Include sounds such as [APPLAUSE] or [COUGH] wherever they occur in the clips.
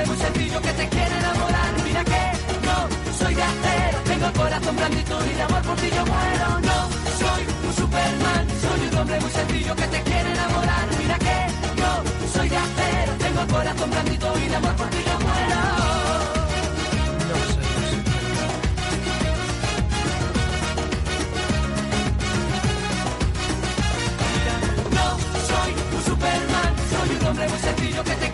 hombre muy sencillo que te quiere enamorar. Mira que no soy de acero, tengo el corazón blandito y de amor por ti yo muero. No soy un Superman, soy un hombre muy sencillo que te quiere enamorar. Mira que no soy de acero, tengo el corazón blandito y de amor por ti yo muero. Hombre muy sencillo que te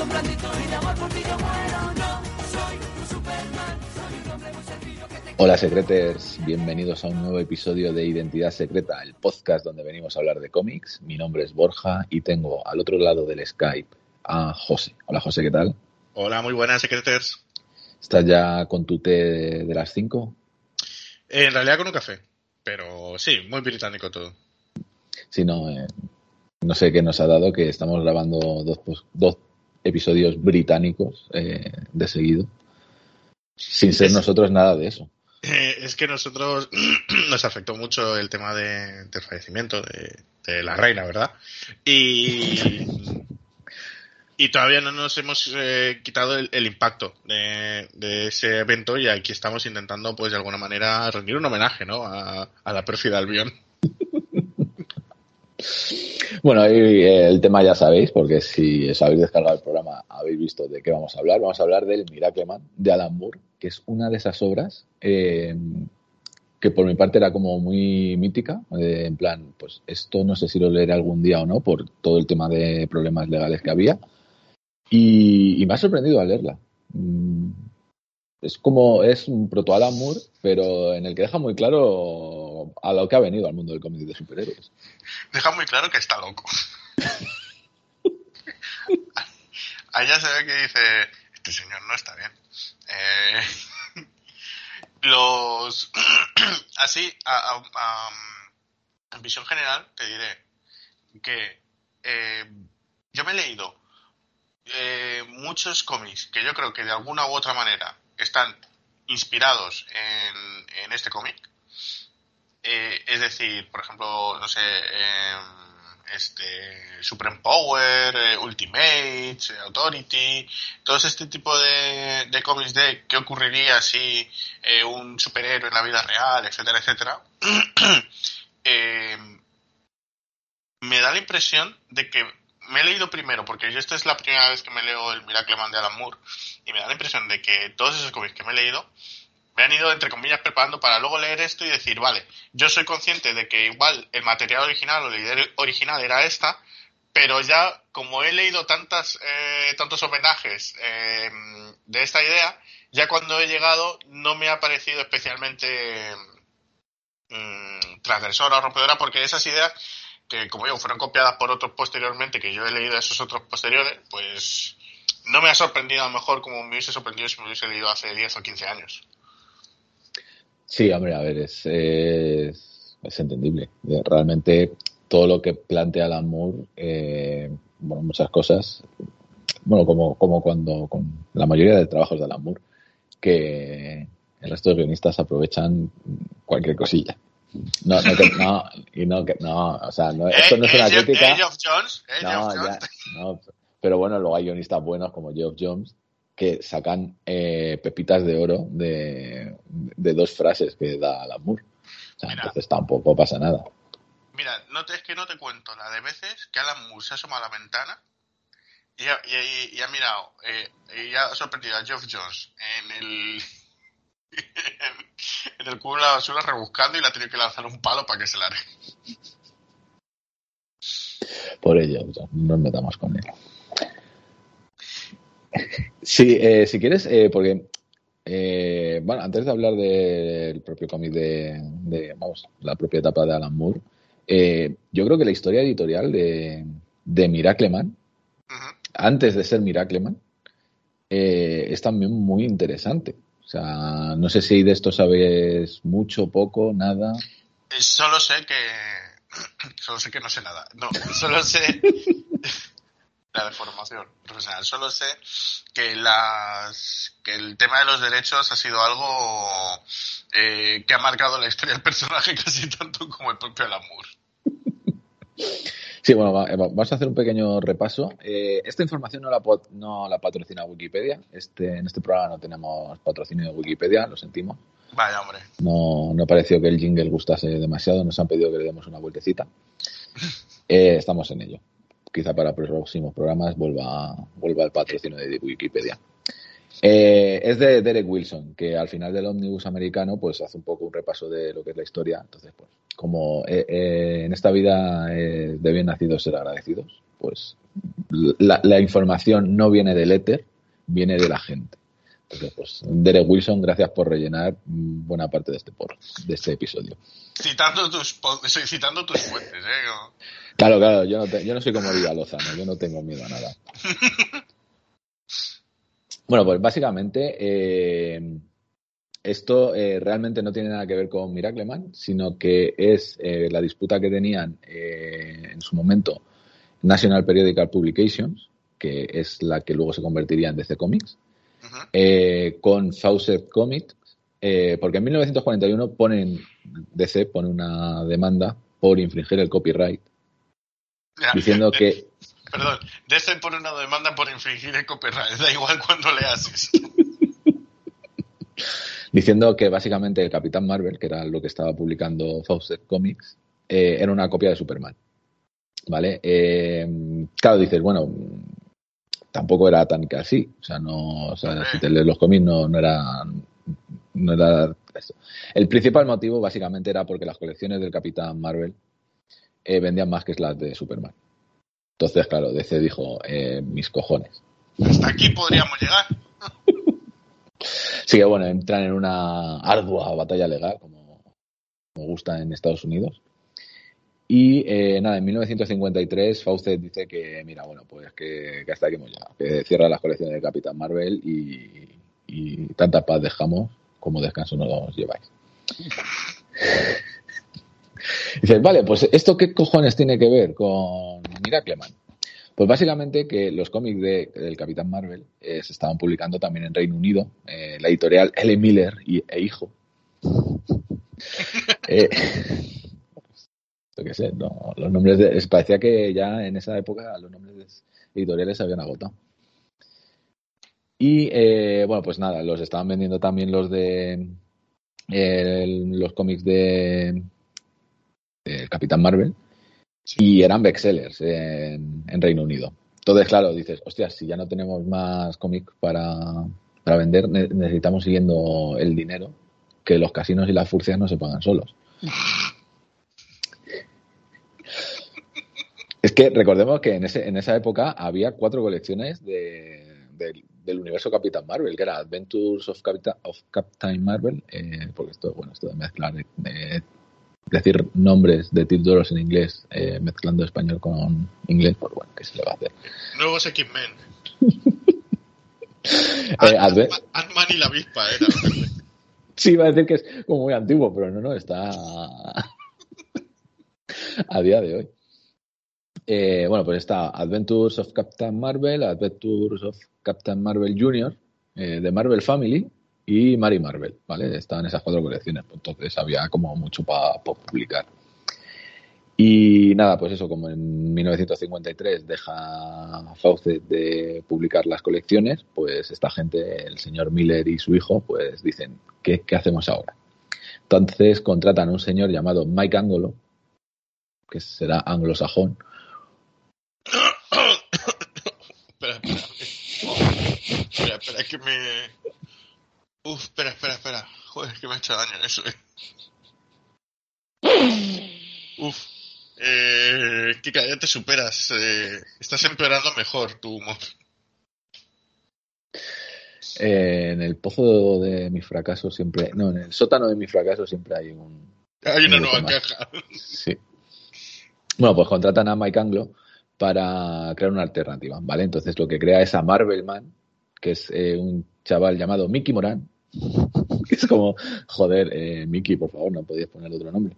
tengo el corazón blandito y de amor por ti yo muero. No soy un Superman, soy un hombre muy sencillo que te Hola secreters, bienvenidos a un nuevo episodio de Identidad Secreta, el podcast donde venimos a hablar de cómics. Mi nombre es Borja y tengo al otro lado del Skype a José. Hola José, ¿qué tal? Hola, muy buenas, secreters. ¿Estás ya con tu té de, las 5? En realidad con un café, pero sí, muy británico todo. Si no, eh, no sé qué nos ha dado que estamos grabando dos, dos episodios británicos eh, de seguido, sin ser Es- nosotros nada de eso. Eh, es que nosotros [CLEARS THROAT] nos afectó mucho el tema de, del fallecimiento de, de la reina, ¿verdad? Y, y todavía no nos hemos eh, quitado el, el impacto de, de ese evento y aquí estamos intentando, pues de alguna manera, rendir un homenaje, ¿no? A, a la pérfida Albión. Bueno, y, eh, el tema ya sabéis, porque si os habéis descargado el programa habéis visto de qué vamos a hablar. Vamos a hablar del Miracle Man de Alan Moore, que es una de esas obras eh, que por mi parte era como muy mítica. eh, en plan, pues esto no sé si lo leeré algún día o no, por todo el tema de problemas legales que había. Y, y me ha sorprendido al leerla. Mm, Es como, es un proto Alan Moore, pero en el que deja muy claro a lo que ha venido al mundo del cómic de superhéroes. Deja muy claro que está loco. [LAUGHS] Allá se ve que dice, este señor no está bien. Eh, los [CLEARS THROAT] así, a, a- a- en visión general, te diré que eh, yo me he leído eh, muchos cómics que yo creo que de alguna u otra manera están inspirados en, en este cómic. Eh, es decir, por ejemplo, no sé, eh, este Supreme Power, eh, Ultimate, eh, Authority, todos este tipo de, de cómics de qué ocurriría si eh, un superhéroe en la vida real, etcétera, etcétera. eh, [CLEARS THROAT] me da la impresión de que me he leído primero, porque yo esta es la primera vez que me leo el Miracle Man de Alan Moore, y me da la impresión de que todos esos cómics que me he leído me han ido, entre comillas, preparando para luego leer esto y decir, vale, yo soy consciente de que igual el material original o la idea original era esta, pero ya como he leído tantas, eh, tantos homenajes eh, de esta idea, ya cuando he llegado no me ha parecido especialmente mm, transgresora o rompedora porque esas ideas que como digo fueron copiadas por otros posteriormente que yo he leído esos otros posteriores pues no me ha sorprendido a lo mejor como me hubiese sorprendido si me hubiese leído hace 10 o 15 años Sí, hombre, a ver, es, es, es entendible. Eh, Realmente todo lo que plantea Alan Moore, eh, bueno, muchas cosas, bueno, como, como cuando con la mayoría de trabajos de Alan Moore, que el resto de guionistas aprovechan cualquier cosilla. No, no, que- no, y no, que, no, o sea, no, esto no es una crítica. eh, Jones, eh, No, ya, no, pero bueno, luego hay guionistas buenos como Geoff Jones que sacan eh, pepitas de oro de, de dos frases que da Alan Moore. O sea, Mira. entonces tampoco pasa nada. Mira, no te, es que no te cuento la de veces que Alan Moore se asoma a la ventana y ha, y- y ha mirado eh, y ha sorprendido a Geoff Jones en el [LAUGHS] en el cubo de la basura rebuscando y le ha tenido que lanzar un palo para que se la arregle. Por ello, no nos metamos con él. Sí, eh, si quieres, eh, porque, eh, bueno, antes de hablar del propio cómic de, de, vamos, la propia etapa de Alan Moore, eh, yo creo que la historia editorial de, de Miracleman, antes de ser Miracleman, es también muy interesante. O sea, no sé si de esto sabes mucho, poco, nada. Solo sé que [CLEARS THROAT] solo sé que no sé nada. No, solo sé [LAUGHS] la deformación profesional. Solo sé que las que el tema de los derechos ha sido algo eh, que ha marcado la historia del personaje [LAUGHS] casi tanto como el propio Alan Moore. Sí, bueno, va- va- vamos a hacer un pequeño repaso. Eh, esta información no la, no la patrocina Wikipedia. Este, en este programa no tenemos patrocinio de Wikipedia, lo sentimos. Vaya, hombre. No, no pareció que el jingle gustase demasiado, nos han pedido que le demos una vueltecita. [LAUGHS] Eh, estamos en ello. Quizá para próximos programas vuelva, vuelva el patrocinio de Wikipedia. Eh, es de Derek Wilson, que al final del ómnibus americano pues hace un poco un repaso de lo que es la historia. Entonces, pues, como eh, eh, en esta vida de bien nacidos ser agradecidos, pues la, la información no viene del éter, viene de la gente. Pues, Derek Wilson, gracias por rellenar buena parte de este, por, de este episodio. Citando tus, citando tus fuentes, ¿eh? Como- Claro, claro, yo no, te- yo no soy como Liga Lozano, yo no tengo miedo a nada. [LAUGHS] Bueno, pues básicamente eh, esto eh, realmente no tiene nada que ver con Miracleman, sino que es eh, la disputa que tenían en su momento National Periodical Publications, que es la que luego se convertiría en DC Comics, Eh, con Fawcett Comics, eh, porque en 1941 ponen, DC pone una demanda por infringir el copyright, Ya, diciendo que [LAUGHS] Perdón, DC por una demanda por infringir el copyright, da igual cuando le haces. [LAUGHS] diciendo que básicamente el Capitán Marvel, que era lo que estaba publicando Fawcett Comics, eh, era una copia de Superman. ¿Vale? Eh, claro, dices, bueno, tampoco era tan que así. O sea, no, o sea, si te lees los cómics no, no era. No era eso. El principal motivo, básicamente, era porque las colecciones del Capitán Marvel eh, vendían más que las de Superman. Entonces, claro, DC dijo, eh, mis cojones. Hasta aquí podríamos llegar. Sí que bueno, entran en una ardua batalla legal, como, como gusta en Estados Unidos. Y eh, nada, en 1953 Fawcett dice que, mira, bueno, pues que, que hasta aquí hemos llegado, que cierra las colecciones de Capitán Marvel y, y tanta paz dejamos como descanso nos lleváis. [LAUGHS] Dice, vale, pues esto qué cojones tiene que ver con Miracleman. Pues básicamente que los cómics de, del Capitán Marvel eh, se estaban publicando también en Reino Unido, eh, la editorial L. Miller y, e Hijo. [LAUGHS] Eh, yo qué sé, no, los nombres de, es- parecía que ya en esa época los nombres de editoriales se habían agotado. Y eh, bueno, pues nada, los estaban vendiendo también los de eh, los cómics de, de Capitán Marvel y eran bestsellers en, en Reino Unido. Entonces, claro, dices, hostia, si ya no tenemos más cómics para, para vender, ne- necesitamos siguiendo el dinero, que los casinos y las furcias no se pagan solos. Que recordemos que en, ese, en esa época había cuatro colecciones de, del- del universo Capitán Marvel, que era Adventures of, Capita- of Captain Marvel, eh, porque esto, bueno, esto de mezclar, eh, decir nombres de títulos en inglés, eh, mezclando español con inglés, pues bueno, ¿qué se le va a hacer? Nuevos X-Men. [LAUGHS] Eh, Ant- Ant-Man y la avispa era. [LAUGHS] Sí, iba a decir que es como muy antiguo, pero no, no, está a día de hoy. Eh, bueno, pues está Adventures of Captain Marvel, Adventures of Captain Marvel Jr., eh, de Marvel Family y Mary Marvel, ¿vale? Estaban esas cuatro colecciones, pues entonces había como mucho para publicar. Y nada, pues eso, como en 1953 deja Fawcett de publicar las colecciones, pues esta gente, el señor Miller y su hijo, pues dicen, ¿qué, qué hacemos ahora? Entonces contratan a un señor llamado Mike Angolo, que será anglosajón, Espera, que me. Uf, espera, espera, espera. Joder, que me ha hecho daño eso, eh. Uf. Eh, Kika, ya te superas. Eh, estás empeorando mejor tu humor. Eh, en el pozo de mi fracaso siempre, no, en el sótano de mi fracaso siempre hay un, Hay una Un nueva más. caja. Sí. Bueno, pues contratan a Mike Anglo para crear una alternativa, ¿vale? Entonces lo que crea es a Marvelman, que es eh, un chaval llamado Mickey Moran, que [LAUGHS] es como, joder, eh, Mickey, por favor, no podías poner otro nombre.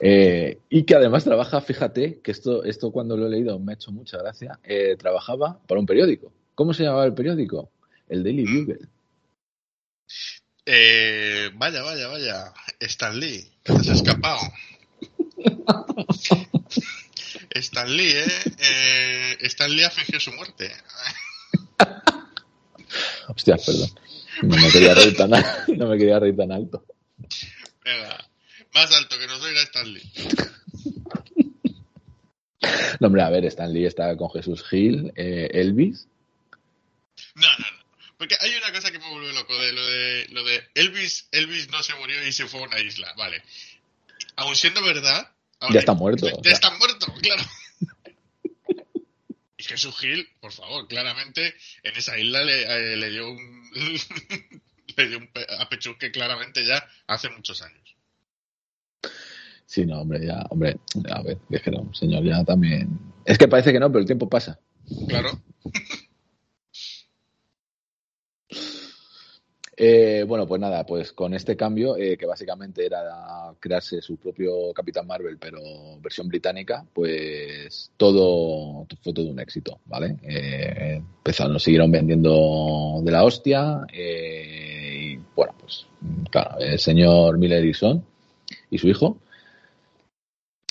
Eh, y que además trabaja, fíjate, que esto, esto cuando lo he leído me ha hecho mucha gracia, eh, trabajaba para un periódico. ¿Cómo se llamaba el periódico? El Daily Bugle. Eh, vaya, vaya, vaya. Stan Lee, te has escapado. [LAUGHS] Stan Lee, ¿eh? eh Stan Lee fingió su muerte. [LAUGHS] Hostia, perdón. No me quería reír tan, [LAUGHS] no me quería reír tan alto. Venga, más alto que nos oiga Stan Lee. [LAUGHS] No, hombre, a ver, Stan Lee está con Jesús Gil, eh, Elvis. No, no, no. Porque hay una cosa que me vuelve loco de lo de lo de Elvis, Elvis no se murió y se fue a una isla, vale. Aún siendo verdad, ya está muerto. Ya, está muerto, claro. Y Jesús Gil, por favor, claramente en esa isla le, eh, le dio un [LAUGHS] le dio un apechusque claramente ya hace muchos años. Sí, no, hombre, ya, hombre, a ver, dijeron, señor, ya también. Es que parece que no, pero el tiempo pasa. Claro. [LAUGHS] Eh, bueno, pues nada, pues con este cambio, eh, que básicamente era crearse su propio Capitán Marvel, pero versión británica, pues todo fue todo un éxito, ¿vale? Eh, empezaron, siguieron vendiendo de la hostia, y bueno, pues claro, el señor Miller y su hijo,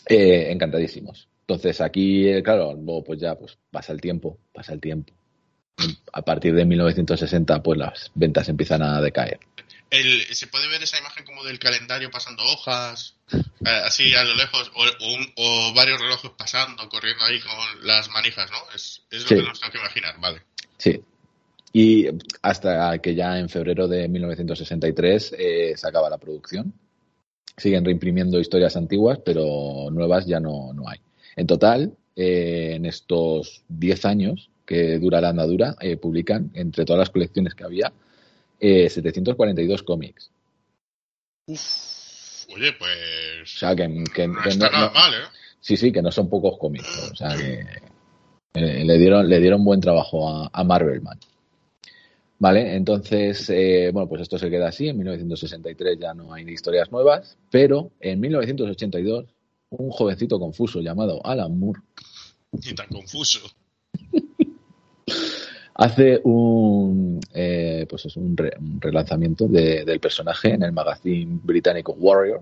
encantadísimos. Entonces aquí, claro, pues ya pues pasa el tiempo, pasa el tiempo a partir de 1960 pues las ventas empiezan a decaer. se puede ver esa imagen como del calendario pasando hojas, eh, así a lo lejos, o, varios relojes pasando, corriendo ahí con las manijas, ¿no? Es, lo que nos tengo que imaginar, vale. Sí. Y hasta que ya en febrero de 1963 eh, se acaba la producción. Siguen reimprimiendo historias antiguas, pero nuevas ya no, no hay. En total, eh, en estos 10 años, que dura la andadura, eh, publican, entre todas las colecciones que había, eh, 742 cómics. oye, pues... O sea, que, no, está nada mal, ¿eh? Sí, sí, que no son pocos cómics. O sea, que eh, le, dieron, le dieron buen trabajo a, a Marvelman. Vale, entonces, eh, bueno, pues esto se queda así. En 1963 ya no hay historias nuevas, pero en 1982, un jovencito confuso llamado Alan Moore. Y tan confuso hace un, eh, pues es un, relanzamiento del personaje en el magazine británico Warrior.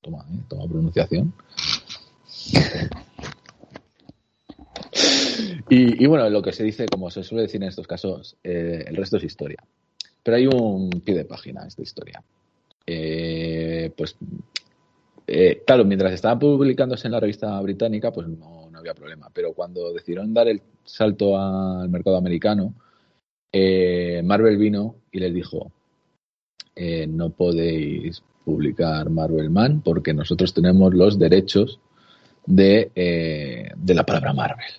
Toma, eh, toma pronunciación. y, bueno, lo que se dice, como se suele decir en estos casos, eh, el resto es historia. Pero hay un pie de página a esta historia. pues, claro, mientras estaba publicándose en la revista británica, pues no, había problema. Pero cuando decidieron dar el salto al mercado americano, eh, Marvel vino y les dijo, eh, no podéis publicar Marvel Man porque nosotros tenemos los derechos de, eh, de la palabra Marvel.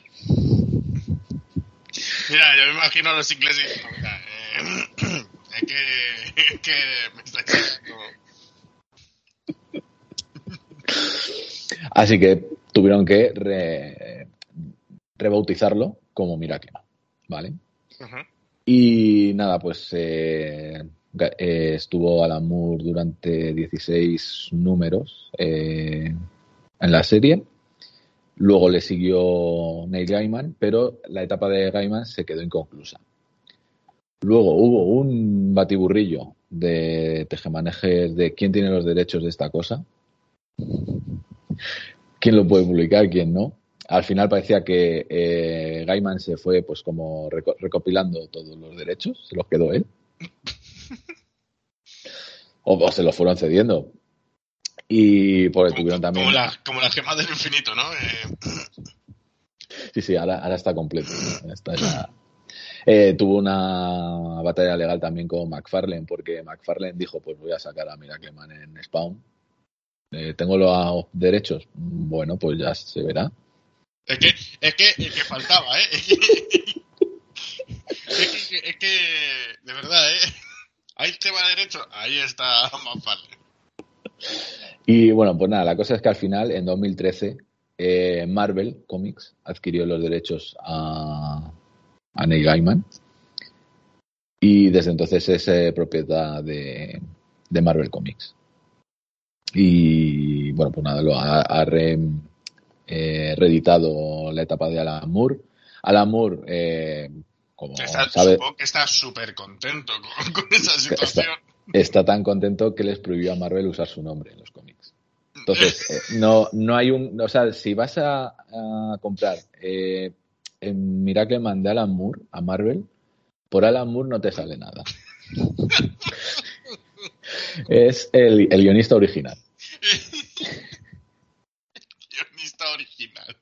Mira, yo me imagino a los ingleses. [CLEARS THROAT] es que, es que me está Así que tuvieron que rebautizarlo como Miracle, ¿vale? Y nada, pues eh, eh, estuvo Alan Moore durante 16 números eh, en la serie. Luego le siguió Neil Gaiman, pero la etapa de Gaiman se quedó inconclusa. Luego hubo un batiburrillo de tejemanejes de quién tiene los derechos de esta cosa. ¿Quién lo puede publicar? ¿Quién no? al final parecía que eh, Gaiman se fue pues como recopilando todos los derechos, se los quedó él. [LAUGHS] o, se los fueron cediendo. Y porque tuvieron también... Como, la, como las gemas del infinito, ¿no? Eh... Sí, sí, ahora, ahora está completo. Eh, tuvo una batalla legal también con McFarlane, porque McFarlane dijo, pues voy a sacar a Miracleman en Spawn. Eh, ¿Tengo los derechos? Bueno, pues ya se verá. Es que, es que, es que faltaba, ¿eh? [LAUGHS] Es que, es que, de verdad, ¿eh? Ahí te va derecho, ahí está más fácil. Y bueno, pues nada, la cosa es que al final, en 2013, eh, Marvel Comics adquirió los derechos a, a Neil Gaiman. Y desde entonces es eh, propiedad de, de, Marvel Comics. Y bueno, pues nada, lo ha, ha re, eh, reeditado la etapa de Alan Moore. Alan Moore, eh, como está, supongo que está súper contento con, esa situación. Está, tan contento que les prohibió a Marvel usar su nombre en los cómics. Entonces, [LAUGHS] eh, no, no hay un. O sea, si vas a, a comprar eh, en Miracleman de Alan Moore a Marvel, por Alan Moore no te sale nada. [LAUGHS] es el, el guionista original. [LAUGHS] Guionista original.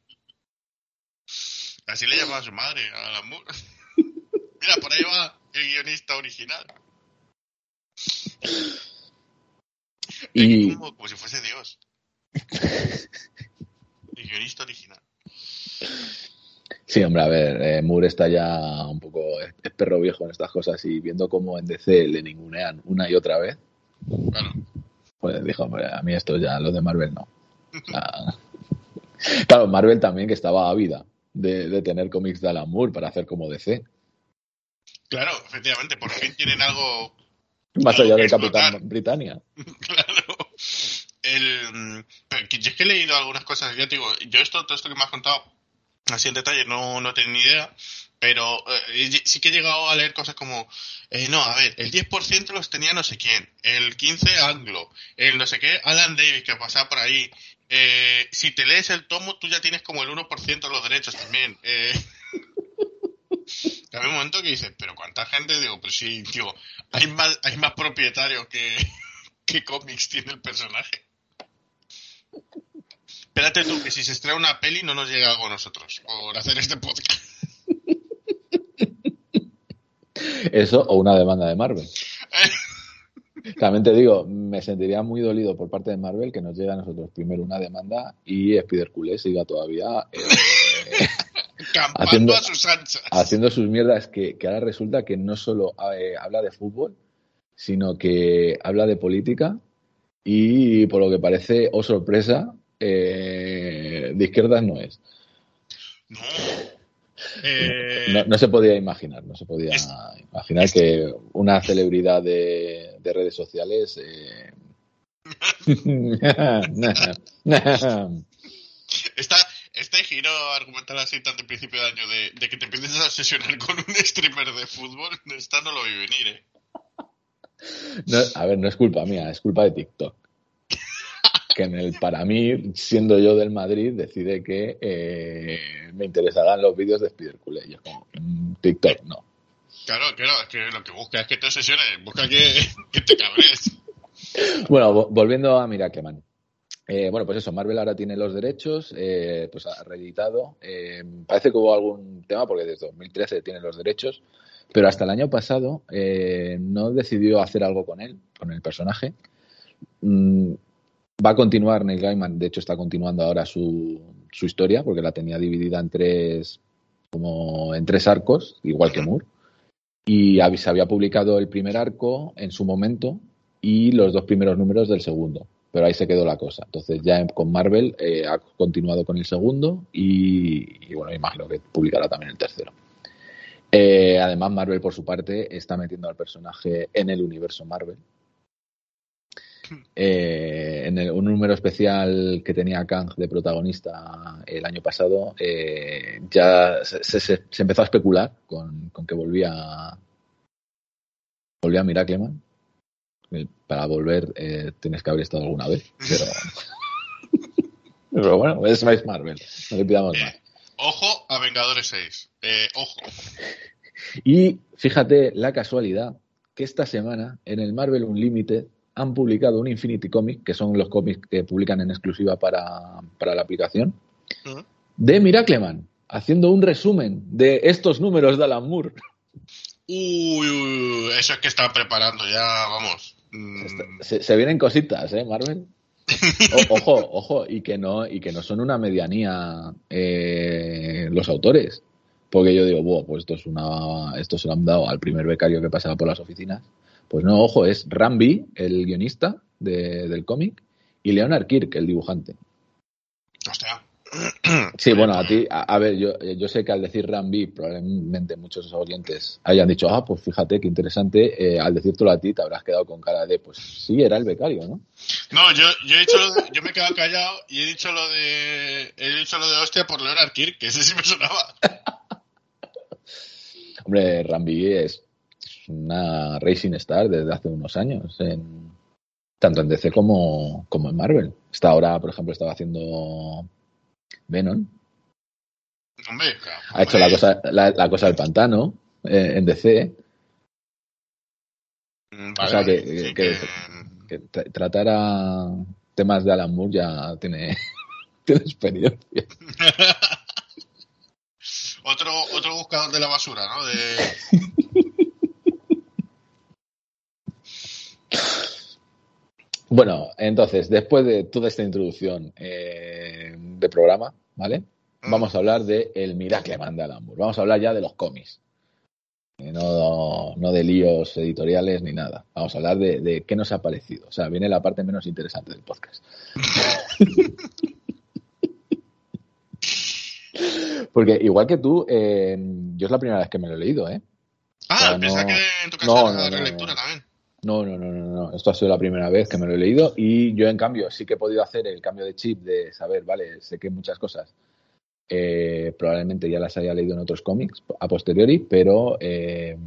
Así le llamaba a su madre, a la Moore. [LAUGHS] Mira, por ahí va el guionista original. Y Como, como si fuese Dios. El guionista original. sí, hombre, a ver, eh, Moore está ya un poco. Es, es perro viejo en estas cosas y viendo cómo en DC le ningunean una y otra vez, Claro. pues dijo, hombre, a mí esto ya, lo de Marvel no. [LAUGHS] Claro, Marvel también que estaba ávida de, de tener cómics de Alan Moore para hacer como DC. Claro, efectivamente, por fin tienen algo Más allá del. Capitán Britannia. [LAUGHS] Claro. El, yo es que he leído algunas cosas, ya te digo, yo esto, todo esto que me has contado, así en detalle, no, no tengo ni idea, pero eh, sí que he llegado a leer cosas como, eh, no, a ver, el 10% los tenía no sé quién, el 15% Anglo, el no sé qué, Alan Davis, que pasaba por ahí. Eh, si te lees el tomo, tú ya tienes como el 1% de los derechos también. Eh, [LAUGHS] un momento que dices, pero ¿cuánta gente? Digo, pues sí, digo, hay más, hay más propietarios que, [LAUGHS] que cómics tiene el personaje. Espérate tú, que si se extrae una peli no nos llega algo a nosotros por hacer este podcast. Eso o una demanda de Marvel. [LAUGHS] También te digo, me sentiría muy dolido por parte de Marvel que nos llegue a nosotros primero una demanda y Spider Culé siga todavía eh, [LAUGHS] Campando Haciendo- a sus anchas. haciendo sus mierdas que, que ahora resulta que no solo eh, habla de fútbol, sino que habla de política y por lo que parece, o sorpresa, eh, de izquierdas no es. No. Eh, No, no se podía imaginar, no se podía Es- imaginar que una celebridad de, de redes sociales eh, [LAUGHS] Esta, este giro argumental así tan de principio de año de, de que te empieces a obsesionar con un streamer de fútbol, esta no lo vi venir, ¿eh? No, a ver, no es culpa mía, es culpa de TikTok. Que en el, para mí, siendo yo del Madrid, decide que eh, me interesarán los vídeos de Spider Culé. Y es como, mm, TikTok, no. Claro, claro, es que lo que busca es que te obsesiones, busca que, [LAUGHS] que te cabres. Bueno, vo- volviendo a Miracleman. Eh, bueno, pues eso, Marvel ahora tiene los derechos, eh, pues ha reeditado. Eh, parece que hubo algún tema, porque desde 2013 tiene los derechos, pero hasta el año pasado no decidió hacer algo con él, con el personaje. Mm, va a continuar Neil Gaiman, de hecho está continuando ahora su, su historia, porque la tenía dividida en tres, como en tres arcos, igual que Moore. Y se había publicado el primer arco en su momento y los dos primeros números del segundo. Pero ahí se quedó la cosa. Entonces ya con Marvel eh, ha continuado con el segundo y, y, bueno, imagino que publicará también el tercero. Eh, además, Marvel por su parte está metiendo al personaje en el universo Marvel. Eh, en el- un número especial que tenía Kang de protagonista el año pasado, eh, ya se, se- empezó a especular con, con que volvía volvía Miracleman. Eh, Para volver eh, tienes que haber estado alguna vez, pero, [LAUGHS] pero bueno, es, es Marvel, no le pidamos más. Ojo a Vengadores 6. Eh, ojo. Y fíjate la casualidad que esta semana en el Marvel Unlimited han publicado un Infinity Comic, que son los cómics que publican en exclusiva para, para la aplicación, ¿Mm? de Miracleman, haciendo un resumen de estos números de Alan Moore. Uy, uy, uy, eso es que están preparando ya, vamos. Mm, Se, se vienen cositas, ¿eh, Marvel? [LAUGHS] O- ojo, ojo, y que no, y que no son una medianía eh, los autores. Porque yo digo, "Buah, pues esto es una, esto se lo han dado al primer becario que pasaba por las oficinas. Pues no, ojo, es Ramby, el guionista de- del cómic, y Leonard Kirk, el dibujante. hostia. Sí, bueno, a ti, a, a ver, yo, yo sé que al decir Ramby, probablemente muchos oyentes hayan dicho, ah, pues fíjate qué interesante, eh, al decírtelo a ti te habrás quedado con cara de, pues sí, era el becario, ¿no? No, yo, yo he dicho lo de- yo me he quedado callado y he dicho lo de he dicho lo de hostia por Leonard Kirk, que ese sí me sonaba. [LAUGHS] Hombre, Rambi es una Racing Star desde hace unos años en, tanto en DC como, como en Marvel. Está ahora, por ejemplo, estaba haciendo Venom. Hombre, Ha hecho la cosa, la, la cosa del pantano eh, en DC. Mm, o sea, que, sí, que- que tra- tratar a temas de Alan Moore ya tiene, [LAUGHS] tiene experiencia. [LAUGHS] otro, otro buscador de la basura, ¿no? De... [LAUGHS] Bueno, entonces, después de toda esta introducción eh, de programa, ¿vale? Vamos a hablar de el Miracle Man de Alan Moore. Vamos a hablar ya de los cómics. Eh, No, no de líos editoriales ni nada. Vamos a hablar de, de qué nos ha parecido. O sea, viene la parte menos interesante del podcast. [LAUGHS] Porque igual que tú, eh, yo es la primera vez que me lo he leído, ¿eh? Ah, no. que en tu caso No, era no, relectura también. No, no, no, no, no. Esto ha sido la primera vez que me lo he leído y yo, en cambio, sí que he podido hacer el cambio de chip de saber, vale, sé que muchas cosas eh, probablemente ya las haya leído en otros cómics a posteriori, pero eh,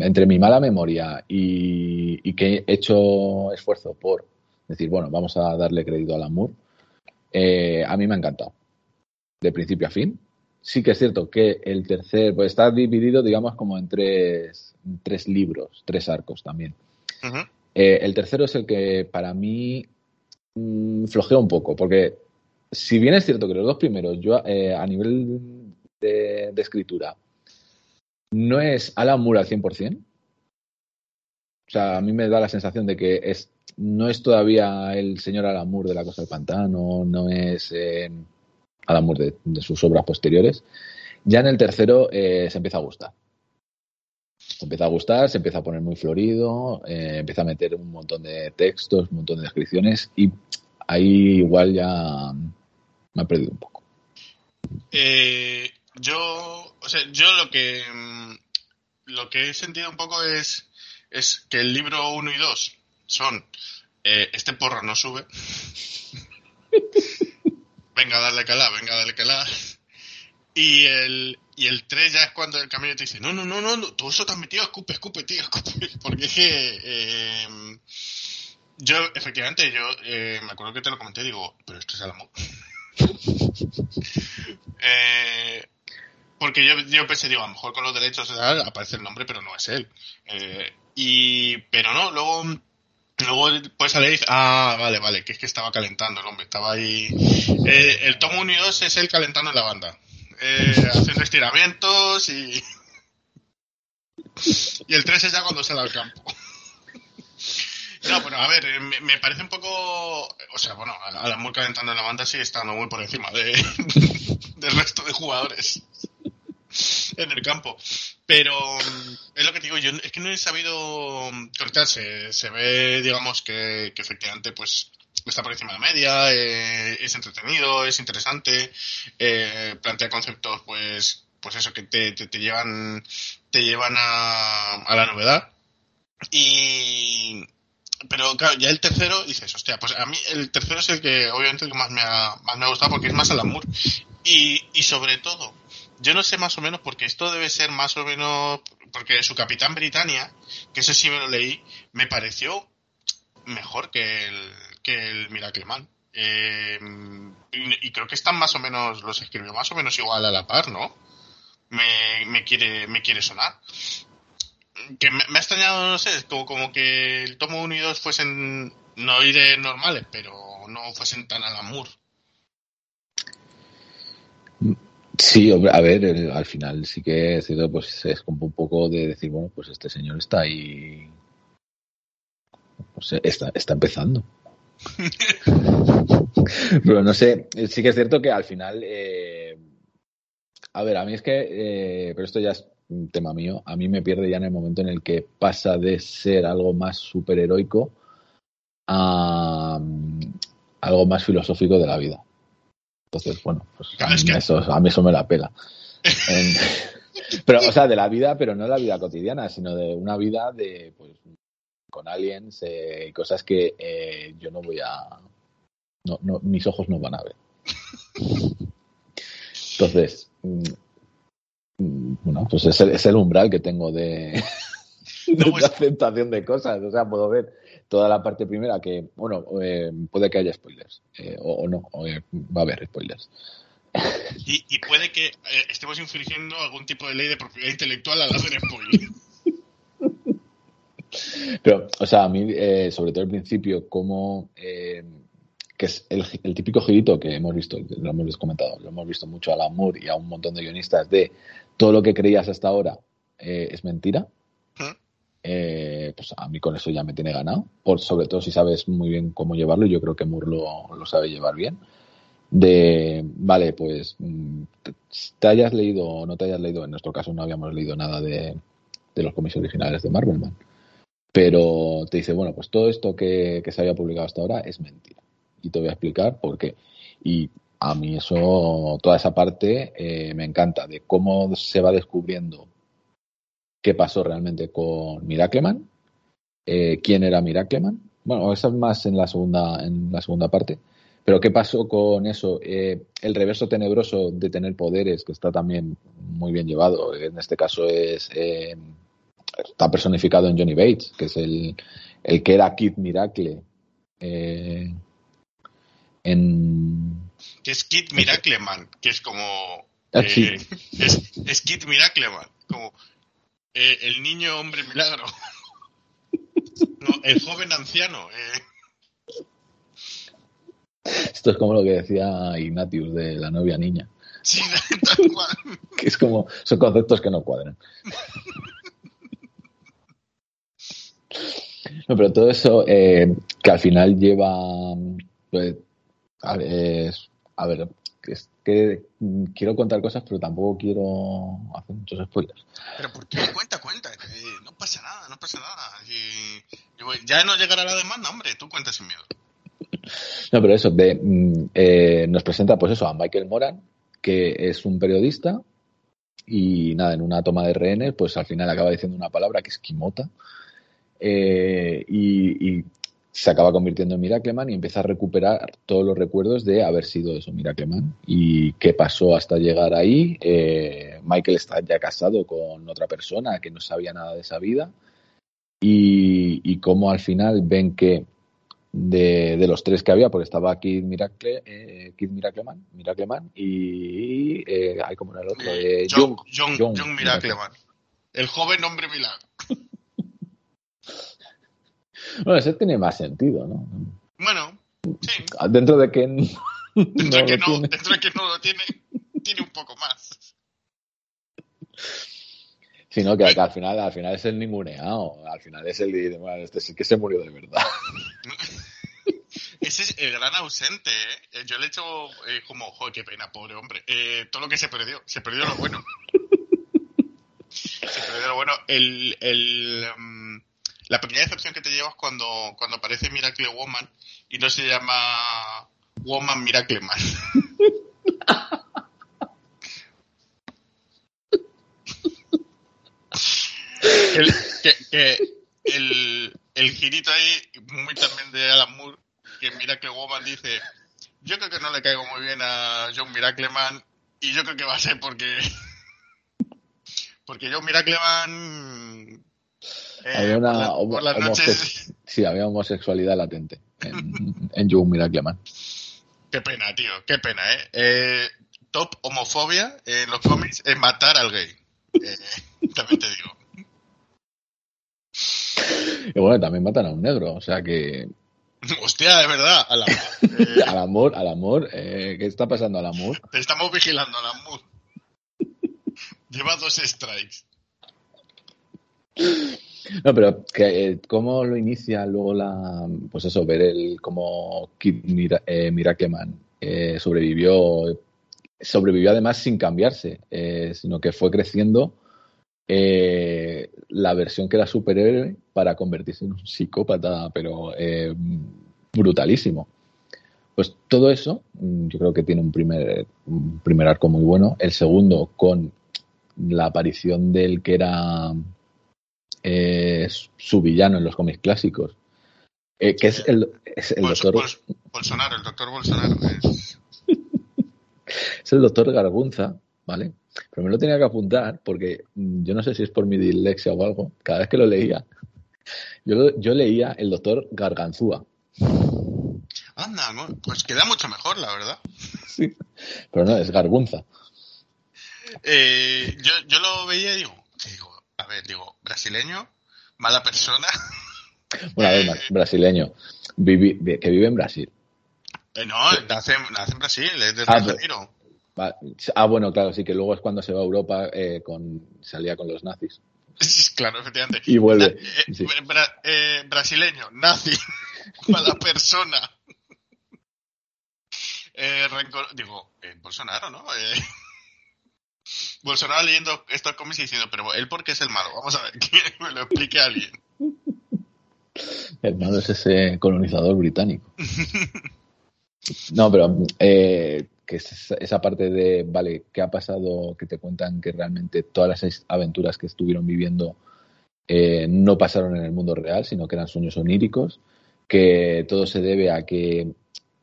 entre mi mala memoria y, que he hecho esfuerzo por decir, bueno, vamos a darle crédito al amor, eh, a mí me ha encantado. De principio a fin. Sí que es cierto que el tercer, pues está dividido, digamos, como en tres, tres libros, tres arcos también. Eh, el tercero es el que para mí mm, flojea un poco, porque si bien es cierto que los dos primeros, yo eh, a nivel de, de escritura, no es Alan Moore al 100%, o sea, a mí me da la sensación de que es, no es todavía el señor Alan Moore de La Cosa del Pantano, no es eh, Alan Moore de, de sus obras posteriores. Ya en el tercero eh, se empieza a gustar. Empieza a gustar, se empieza a poner muy florido, eh, empieza a meter un montón de textos, un montón de descripciones y ahí igual ya me ha perdido un poco. Eh, yo, o sea, yo lo que mm, lo que he sentido un poco es, es que el libro 1 y 2 son eh, este porro no sube. [LAUGHS] venga darle calá, venga darle calá. Y el, y el 3 ya es cuando el camino te dice, no, no, no, no, todo eso te has metido, escupe, escupe, tío, escupe. [LAUGHS] Porque es que eh, yo, efectivamente, yo eh, me acuerdo que te lo comenté, digo, pero esto es el amor. [LAUGHS] Eh, porque yo, yo pensé, digo, a lo mejor con los derechos aparece el nombre, pero no es él. Eh, y, pero no, luego, luego pues dice, ah, vale, vale, que es que estaba calentando el hombre, estaba ahí. Eh, el tomo 1 y 2 es él calentando en la banda, eh, haciendo estiramientos y. Y el 3 es ya cuando sale al campo. No, bueno, a ver, eh, me, parece un poco. O sea, bueno, Alan Moore calentando en la banda sigue estando muy por encima de, [LAUGHS] del resto de jugadores en el campo. Pero mm, es lo que te digo, yo es que no he sabido conectar. Se, ve, digamos, que efectivamente, pues está por encima de la media, eh, es entretenido, es interesante, eh, plantea conceptos, pues, pues eso, que te, te, te llevan, te llevan a, a la novedad. Y, pero claro, ya el tercero dices, hostia, pues a mí el tercero es el que obviamente más me ha, más me ha gustado porque es más Alan Moore. Y, y sobre todo, yo no sé más o menos porque esto debe ser más o menos porque su Capitán Britannia, que ese sí me lo leí, me pareció mejor que el, que el Miracle Man. Eh, y, y creo que están más o menos, los escribió más o menos igual a la par, ¿no? Me, me quiere, me quiere sonar que me, ha extrañado, no sé, como, como que el tomo 1 y 2 fuesen, no iré normales, pero no fuesen tan Alan Moore. Sí, a ver, al final sí que es cierto, pues es como un poco de decir, bueno, pues este señor está ahí, pues está, está empezando. [LAUGHS] Pero no sé, sí que es cierto que al final, eh, a ver, a mí es que, eh, pero esto ya es un tema mío, a mí me pierde ya en el momento en el que pasa de ser algo más superheroico a mm, algo más filosófico de la vida. Entonces, bueno, pues a mí, que- eso, a mí eso me la pela. [LAUGHS] En- [LAUGHS] pero, o sea, de la vida, pero no de la vida cotidiana, sino de una vida de, pues, con aliens eh, cosas que eh, yo no voy a, no, no, mis ojos no van a ver. Entonces, mm, mm, bueno, pues es el, es el umbral que tengo de, de No, pues- aceptación de cosas. O sea, puedo ver toda la parte primera que, bueno, eh, puede que haya spoilers, o, o, no, o, va a haber spoilers. Y, y puede que estemos infringiendo algún tipo de ley de propiedad intelectual al hacer spoilers. Pero, o sea, a mí, sobre todo al principio, como que es el, el, típico girito que hemos visto, lo hemos comentado, lo hemos visto mucho a Alan Moore y a un montón de guionistas de todo lo que creías hasta ahora eh, es mentira. Eh, pues a mí con eso ya me tiene ganado, por, sobre todo si sabes muy bien cómo llevarlo, yo creo que Moore lo, lo sabe llevar bien. De, vale, pues mm, te hayas leído o no te hayas leído, en nuestro caso no habíamos leído nada de, de los cómics originales de Marvelman, pero te dice, bueno, pues todo esto que, se había publicado hasta ahora es mentira y te voy a explicar por qué. Y a mí eso, toda esa parte eh, me encanta, de cómo se va descubriendo qué pasó realmente con Miracleman, eh, quién era Miracleman. Bueno, eso es más en la segunda, en la segunda parte. Pero qué pasó con eso, eh, el reverso tenebroso de tener poderes, que está también muy bien llevado. En este caso es eh, está personificado en Johnny Bates, que es el, el que era Kid Miracle. Eh, en... Que es Kid Miracleman, que es como... Ah, eh, es, es Kid Miracleman, como eh, el niño hombre milagro. no, el joven anciano. Eh. Esto es como lo que decía Ignatius de la novia niña. Sí, [LAUGHS] tal cual. que es como, son conceptos que no cuadran. No, pero todo eso eh, que al final lleva pues, a ver, a ver es que quiero contar cosas, pero tampoco quiero hacer muchos spoilers. Pero ¿por qué? Cuenta, cuenta. no pasa nada, no pasa nada. Ya no llegará la demanda, hombre. Tú cuentas sin miedo. No, pero eso, de, mm, eh, nos presenta pues eso a Michael Moran, que es un periodista y nada, en una toma de rehenes, pues al final acaba diciendo una palabra que es quimota. Eh, y, y, se acaba convirtiendo en Miracleman y empieza a recuperar todos los recuerdos de haber sido eso, Miracleman. Y qué pasó hasta llegar ahí. Eh, Michael está ya casado con otra persona que no sabía nada de esa vida. Y, y cómo al final ven que de, de, los tres que había, pues estaba Kid, Miracle, eh, Kid Miracleman, Miracleman y. Eh, hay como era el otro. Eh, Young, Young, Young Miracleman. El joven hombre milagro. Bueno, ese tiene más sentido, ¿no? Bueno, sí. Dentro de que. Dentro, de que no, dentro de que no lo tiene, tiene un poco más. Sino que, que, al final, al final es el ninguneado. Al final es el de, bueno, este sí que se murió de verdad. [LAUGHS] Ese es el gran ausente, ¿eh? Yo le he hecho eh, como, joder, qué pena, pobre hombre. Eh, todo lo que se perdió, se perdió lo bueno. [LAUGHS] se perdió lo bueno. El, el, um, la pequeña decepción que te llevas cuando, cuando aparece Miracle Woman y no se llama Woman Miracle Man. [LAUGHS] el, que, que el, el, girito ahí, muy también de Alan Moore, que Miracle Woman dice, yo creo que no le caigo muy bien a John Miracleman y yo creo que va a ser porque [LAUGHS] porque John Miracleman eh, había una la, sí, había homosexualidad latente en, en Joe Miracleman. Qué pena, tío, qué pena, ¿eh? eh top homofobia en los cómics es matar al gay. Eh, [LAUGHS] también te digo. Y bueno, también matan a un negro, o sea que. Hostia, de verdad, al amor. [LAUGHS] Eh... al amor, al amor. Eh, ¿Qué está pasando al amor? Te estamos vigilando al amor. Lleva dos strikes. No, pero que, eh, cómo lo inicia luego la, pues eso, ver el cómo Kid Mira, eh, Miracleman eh, sobrevivió, sobrevivió además sin cambiarse, eh, sino que fue creciendo la versión que era superhéroe para convertirse en un psicópata, pero brutalísimo. Pues todo eso, mm, yo creo que tiene un primer, un primer arco muy bueno. El segundo, con la aparición del que era eh, su villano en los cómics clásicos, eh, que es el, es doctor... Bol Bolsonaro, el doctor Bolsonaro. Es... [LAUGHS] es el doctor Gargunza, ¿vale? Pero me lo tenía que apuntar porque yo no sé si es por mi dislexia o algo, cada vez que lo leía [LAUGHS] Yo, yo leía el doctor Garganzúa. Anda, pues queda mucho mejor, la verdad. [LAUGHS] Sí. Pero no, es Gargunza. Eh, yo, yo lo veía y digo, digo, a ver, digo, brasileño, mala persona. Bueno, a ver, brasileño. Vivi- que vive en Brasil. Eh, no, nace, nace en Brasil, es de Ah, Río. Va- Ah, bueno, claro, sí, que luego es cuando se va a Europa, eh, con, salía con los nazis. [LAUGHS] Claro, efectivamente. Y vuelve, Na- eh, sí. bra- brasileño, nazi, [LAUGHS] mala [LAUGHS] persona. Eh, rencor- digo, eh, Bolsonaro, ¿no? Eh, Bolsonaro leyendo estos cómics y diciendo, pero él por qué es el malo. Vamos a ver, que [LAUGHS] me lo explique alguien. El malo es ese colonizador británico. [LAUGHS] No, pero eh, que es esa- parte de, vale, ¿qué ha pasado? Que te cuentan que realmente todas las aventuras que estuvieron viviendo eh, no pasaron en el mundo real, sino que eran sueños oníricos, que todo se debe a que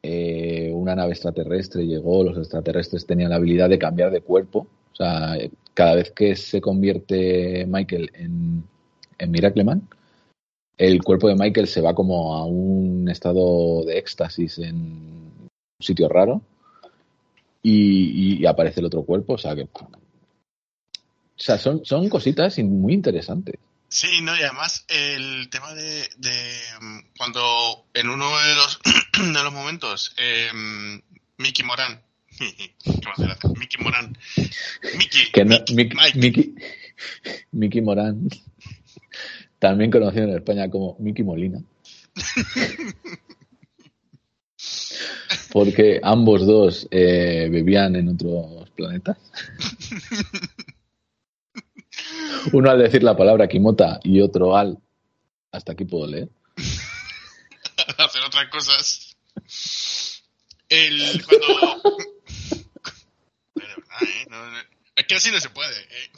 eh, una nave extraterrestre llegó, los extraterrestres tenían la habilidad de cambiar de cuerpo, o sea, cada vez que se convierte Michael en, en Miracleman, el cuerpo de Michael se va como a un estado de éxtasis en un sitio raro y, y aparece el otro cuerpo, o sea que... O sea, son, son cositas muy interesantes. Sí, no, y además el tema de, de mm, cuando en uno de los, [CLEARS THROAT] de los momentos eh, Mickey Morán, [LAUGHS] qué gracia, Mickey Morán, Mickey, Que no, Mickey, Mickey, Mike, Mickey, Mickey Morán, también conocido en España como Mickey Molina. Porque ambos dos eh, vivían en otros planetas. Uno al decir la palabra Kimota y otro al. Hasta aquí puedo leer. [LAUGHS] hacer otras cosas. El, cuando... ¿eh? No, así no se puede. ¿eh?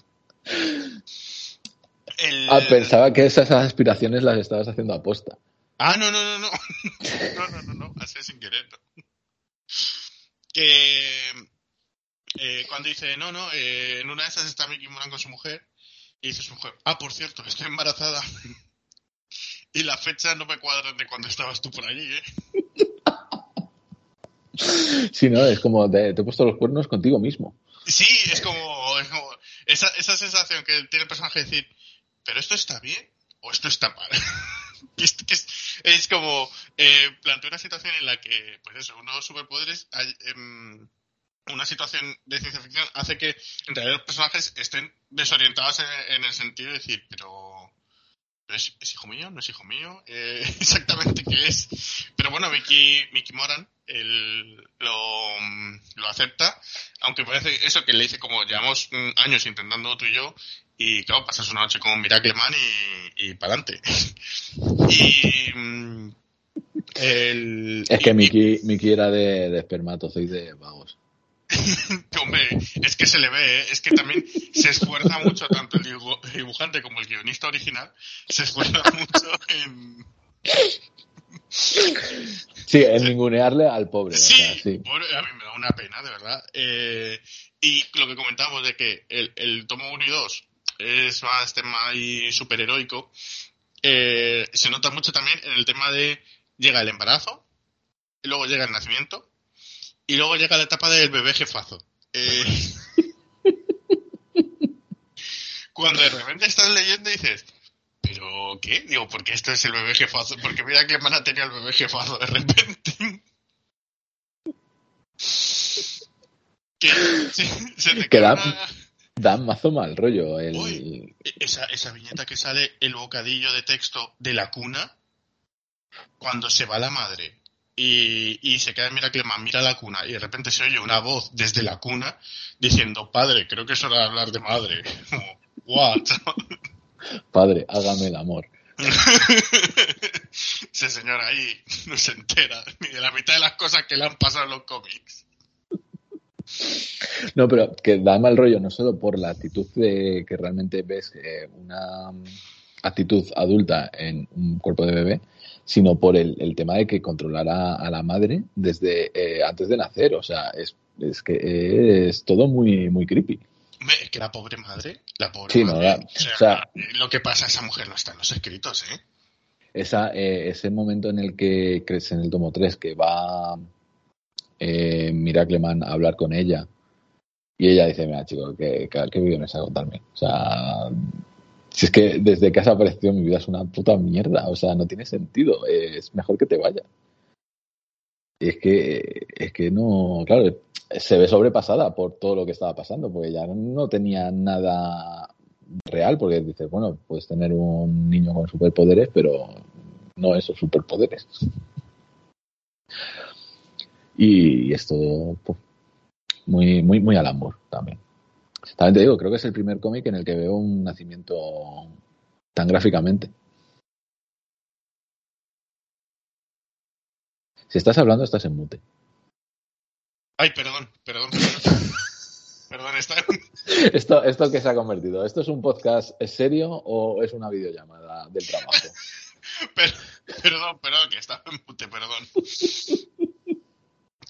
El- Ah, pensaba que esas aspiraciones las estabas haciendo aposta. Ah, no, no, no, no. [LAUGHS] No, no, no, no. Así sin querer. no. Que eh, cuando dice, no, no, eh, en una de esas está Mickey Moran con su mujer. Y dice su mujer, ah, por cierto, estoy embarazada. [LAUGHS] Y la fecha no me cuadra de cuando estabas tú por allí, ¿eh? [LAUGHS] Si no, es como te, he puesto los cuernos contigo mismo. Sí, es como, es como esa, esa sensación que tiene el personaje de decir, pero esto está bien o esto está mal. [LAUGHS] Es, como eh, una situación en la que, pues eso, unos superpoderes, hay, em, una situación de ciencia ficción hace que en realidad los personajes estén desorientados en, en el sentido de decir, pero ¿es, es hijo mío? ¿No es hijo mío? Eh, [LAUGHS] exactamente qué es. Pero bueno, Mickey, Mickey Moran él lo, lo acepta, aunque parece eso que le dice como llevamos mm, años intentando tú y yo, y claro, pasas una noche con Miracle Man y, y para adelante. [LAUGHS] y mm, el, Es que Mickey, Mickey era de, de espermatozoide vagos. [LAUGHS] Hombre, es que se le ve, ¿eh? es que también se esfuerza mucho, tanto el dibu- dibujante como el guionista original, se esfuerza [LAUGHS] mucho en... [LAUGHS] Sí, en ningunearle al pobre. o Sí, sea, sí. pobre, a mí me da una pena, de verdad. Eh, y lo que comentábamos de que el, el tomo 1 y 2 es más tema y superheroico, eh, se nota mucho también en el tema de llega el embarazo, y luego llega el nacimiento, y luego llega la etapa del bebé jefazo. Eh, [LAUGHS] cuando de repente estás leyendo y dices, ¿pero qué? Digo, porque esto es el bebé jefazo, porque mira que man ha tenido el bebé jefazo de repente. [LAUGHS] que se, se te queda da- una- Da mazo mal rollo. El... Uy. esa, esa viñeta que sale el bocadillo de texto de la cuna cuando se va la madre y, y se queda Miracle Man, mira la cuna y de repente se oye una voz desde la cuna diciendo, padre, creo que es hora de hablar de madre. Como, [LAUGHS] What? [LAUGHS] Padre, hágame el amor. [LAUGHS] Ese señor ahí no se entera ni de la mitad de las cosas que le han pasado en los cómics. No, pero que da mal rollo no solo por la actitud de que realmente ves eh, una mm, actitud adulta en un cuerpo de bebé, sino por el, el tema de que controlará a la madre desde eh, antes de nacer. O sea, es, es que es todo muy, muy creepy. Es que la pobre madre, la pobre Sí, no, madre, la- o sea, o sea- lo que pasa a esa mujer no está en los escritos, ¿eh? esa, eh, ese momento en el que crees en el tomo 3 que va eh, Miracleman a hablar con ella y ella dice, mira chico, ¿qué, qué, qué vienes a contarme? O sea, si es que desde que has aparecido mi vida es una puta mierda, o sea, no tiene sentido, es mejor que te vayas. Es que, es que no, claro, se ve sobrepasada por todo lo que estaba pasando, porque ya no tenía nada real, porque dices, bueno, puedes tener un niño con superpoderes, pero no esos superpoderes. Y esto, pues, muy, muy, muy al amor también. También te digo, creo que es el primer cómic en el que veo un nacimiento tan gráficamente. Si estás hablando, estás en mute. Ay, perdón, perdón. Perdón, [LAUGHS] perdón está... ¿Esto, ¿Esto qué se ha convertido? ¿Esto es un podcast serio o es una videollamada del trabajo? [LAUGHS] Per- perdón, perdón, que estaba en mute, perdón. [LAUGHS]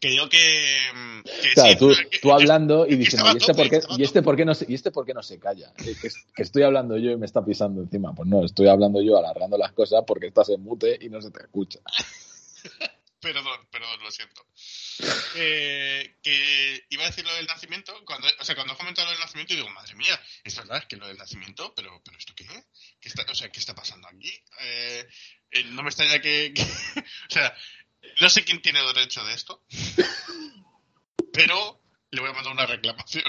Que digo que. mm, que Claro, sí, tú, que- tú hablando y diciendo, ¿y este, tope, por qué, ¿y, este por qué no se, ¿y este por qué no se calla? Que, que estoy hablando yo y me está pisando encima. Pues no, estoy hablando yo alargando las cosas porque estás en mute y no se te escucha. [LAUGHS] Perdón, perdón, lo siento. Eh, que iba a decir lo del nacimiento, cuando, o sea, cuando he comentado lo del nacimiento, digo, madre mía, es verdad es que lo del nacimiento, pero, pero ¿esto qué? ¿Qué está, o sea, ¿qué está pasando aquí? Eh, eh, no me extraña que, que- [LAUGHS] o sea, no sé quién tiene derecho de esto, pero le voy a mandar una reclamación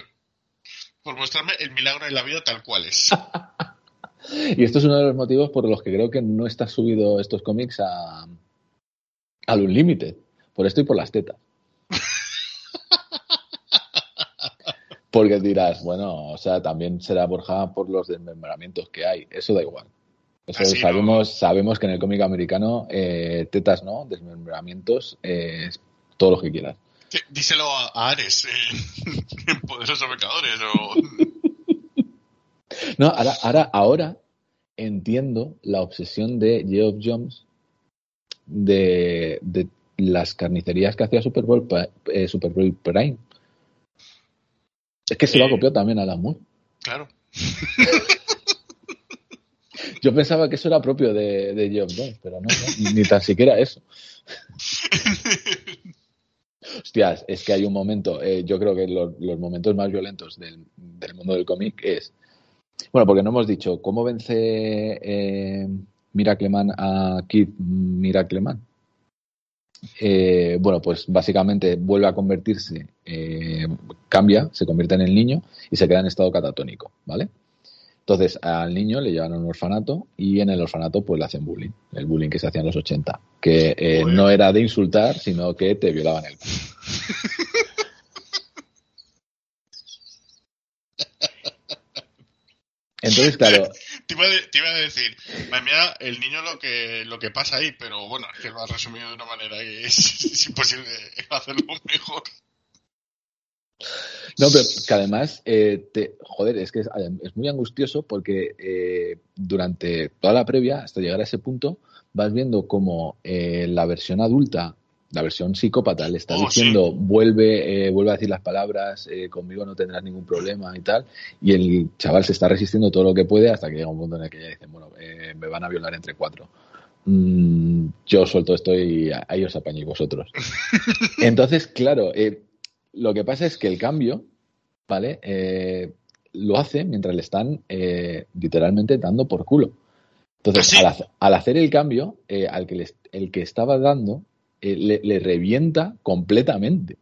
por mostrarme el milagro de la vida tal cual es. [LAUGHS] Y esto es uno de los motivos por los que creo que no está subido estos cómics a, al Unlimited. Por esto y por las tetas. [LAUGHS] Porque dirás, bueno, o sea, también será Borja por los desmembramientos que hay. Eso da igual. Eso Así no. sabemos, sabemos que en el cómic americano, eh, tetas no, desmembramientos, eh, todo lo que quieras. Díselo a, Ares eh, [LAUGHS] en Poderosos Pecadores o... [LAUGHS] No, ahora, ahora, ahora entiendo la obsesión de Geoff Jones de, de las carnicerías que hacía Superbowl, Pa- eh, Superbowl Prime. Es que se lo ha Eh. copiado también a la Moore. Claro. [LAUGHS] Yo pensaba que eso era propio de, de Jones, pero no, ni tan siquiera eso. Hostias, es que hay un momento, eh, yo creo que los, momentos más violentos del, del mundo del cómic es. Bueno, porque no hemos dicho cómo vence eh, Miracleman a Kid Miracleman. Eh, bueno, pues básicamente vuelve a convertirse, eh, cambia, se convierte en el niño y se queda en estado catatónico, ¿vale? Entonces al niño le llevan a un orfanato y en el orfanato pues le hacen bullying, el bullying que se hacía en los 80, que eh, no era de insultar, sino que te violaban el. Entonces, claro, [LAUGHS] Te iba, a, te iba a decir, madre mía, el niño lo que, lo que pasa ahí, pero bueno, es que lo has resumido de una manera que [LAUGHS] es, es imposible hacerlo mejor. No, pero que además, eh, te, joder, es que es, es muy angustioso porque eh, durante toda la previa, hasta llegar a ese punto, vas viendo como eh, la versión adulta, la versión psicópata, le está Oh, diciendo, vuelve, eh, vuelve a decir las palabras, conmigo no tendrás ningún problema y tal, y el chaval se está resistiendo todo lo que puede hasta que llega un punto en el que ya dicen, bueno, me van a violar entre cuatro. Mm, yo suelto esto y ahí os apañéis vosotros. [LAUGHS] Entonces, claro, eh, lo que pasa es que el cambio, ¿vale? Eh, lo hace mientras le están eh, literalmente dando por culo. Entonces, ¿Ah, sí? al, hace- al hacer el cambio, eh, al que les- el que estaba dando eh, le, le revienta completamente.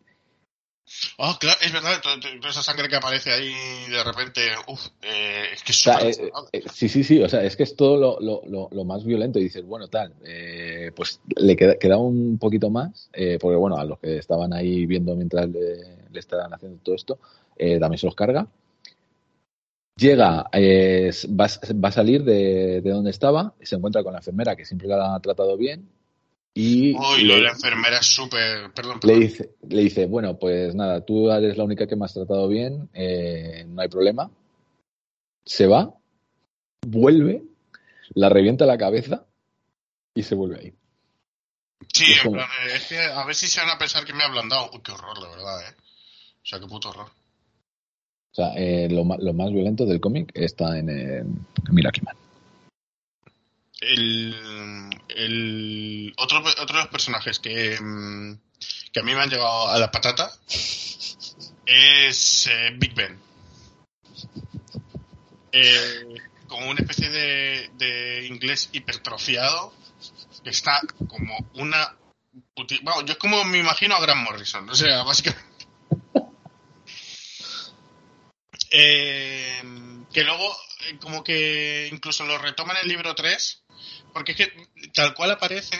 Oh, claro, es verdad, to- to- toda esa sangre que aparece ahí de repente, uff, eh, es que es O sea, súper eh, eh, sí, sí, sí, o sea, es que es todo lo, lo- lo- lo más violento y dices, bueno, tal, eh, pues le queda, queda un poquito más, porque bueno, a los que estaban ahí viendo mientras le, le estaban haciendo todo esto, también se los carga. Llega, eh, va, va a salir de, de donde estaba, se encuentra con la enfermera que siempre la ha tratado bien y Uy, de le, la enfermera es súper, perdón, le dice, le dice, bueno, pues nada, tú eres la única que me has tratado bien, eh, no hay problema. Se va, vuelve, la revienta la cabeza y se vuelve ahí. Sí, es en como- plan, es que a ver si se van a pensar que me ha ablandado. Uy, qué horror, la verdad, eh. O sea, qué puto horror. O sea, eh, lo, lo más violento del cómic está en, eh, en Miracle Man. El, el otro, otro de los personajes que, mm, que a mí me han llegado a la patata es eh, Big Ben. Eh, como una especie de, de inglés hipertrofiado que está como una... Bueno, yo es como me imagino a Grant Morrison, o sea, básicamente... [LAUGHS] Eh, que luego como que incluso lo retoma en el libro 3 porque es que tal cual aparece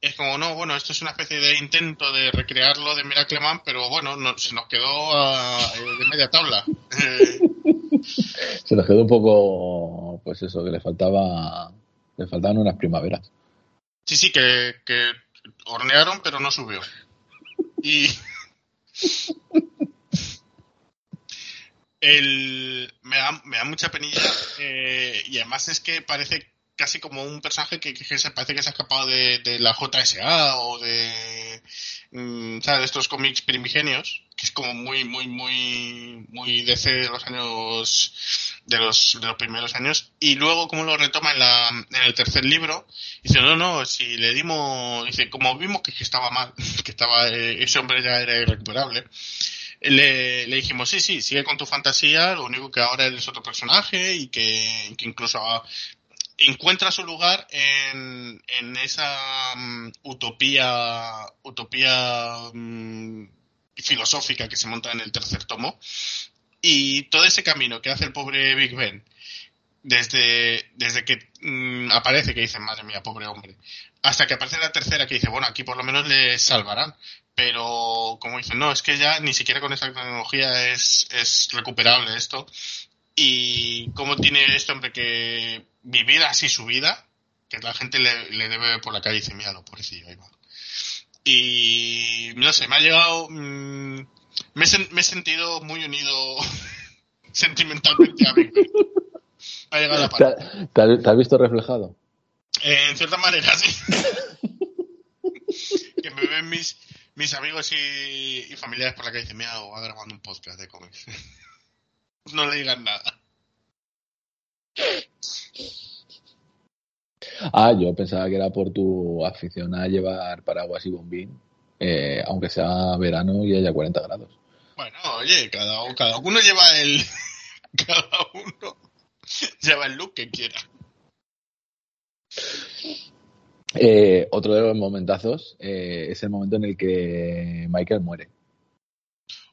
es como no bueno esto es una especie de intento de recrearlo de Miracleman pero bueno no, se nos quedó a- eh, de media tabla [LAUGHS] Se nos quedó un poco, pues eso, que le faltaba, le faltaban unas primaveras. sí sí que, que hornearon pero no subió y [LAUGHS] el me da, me da mucha penilla eh, y además es que parece casi como un personaje que, que se parece que se ha escapado de, la JSA o de mm, ¿sabes? de estos cómics primigenios que es como muy muy muy muy DC de los años de los de los primeros años y luego como lo retoma en la en el tercer libro dice no no si le dimos dice como vimos que, estaba mal [LAUGHS] que estaba eh, ese hombre ya era irrecuperable le, le dijimos, sí, sí, sigue con tu fantasía, lo único que ahora eres otro personaje y que, que incluso encuentra su lugar en, esa mm, utopía, utopía mm, filosófica que se monta en el tercer tomo. Y todo ese camino que hace el pobre Big Ben, desde, desde que mm, aparece, que dice, madre mía, pobre hombre, hasta que aparece la tercera que dice, bueno, aquí por lo menos le salvarán. Pero, como dicen, no, es que ya ni siquiera con esa tecnología es, es recuperable esto. Y cómo tiene este hombre que vivir así su vida, que la gente le, le debe ver por la calle y dice, mira, lo pobrecillo, ahí va. Y, no sé, me ha llegado... mm, me, he me he sentido muy unido [LAUGHS] sentimentalmente a. Me ha llegado la ¿Te, parte. te has- te has visto reflejado? Eh, en cierta manera, sí. [LAUGHS] que me ven mis, mis amigos y, y familiares por la calle y dicen, mira, va grabando un podcast de cómics. [LAUGHS] no le digan nada. Ah, yo pensaba que era por tu afición a llevar paraguas y bombín, eh, aunque sea verano y haya 40 grados. Bueno, oye, cada, cada uno lleva el... [LAUGHS] cada uno lleva el look que quiera. Eh, otro de los momentazos eh, es el momento en el que Michael muere.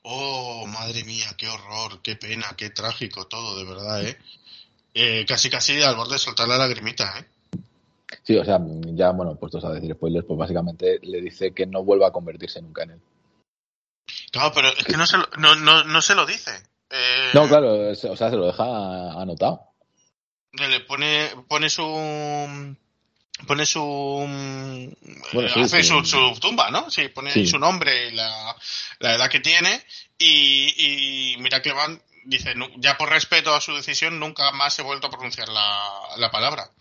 Oh, madre mía, qué horror, qué pena, qué trágico todo, de verdad, ¿eh? Eh, casi casi al borde de soltar la lagrimita, ¿eh? Sí, o sea, ya, bueno, puestos a decir spoilers, pues básicamente le dice que no vuelva a convertirse nunca en él. Claro, pero es que no se lo, no, no, no se lo dice. Eh, No, claro, o sea, se lo deja anotado. le pone pone su pone su Bueno, eh, sí, hace sí. su, su tumba no sí pone ahí Sí. su nombre la, la edad que tiene y, y mira que van dice "Nu- ya por respeto a su decisión nunca más he vuelto a pronunciar la, la palabra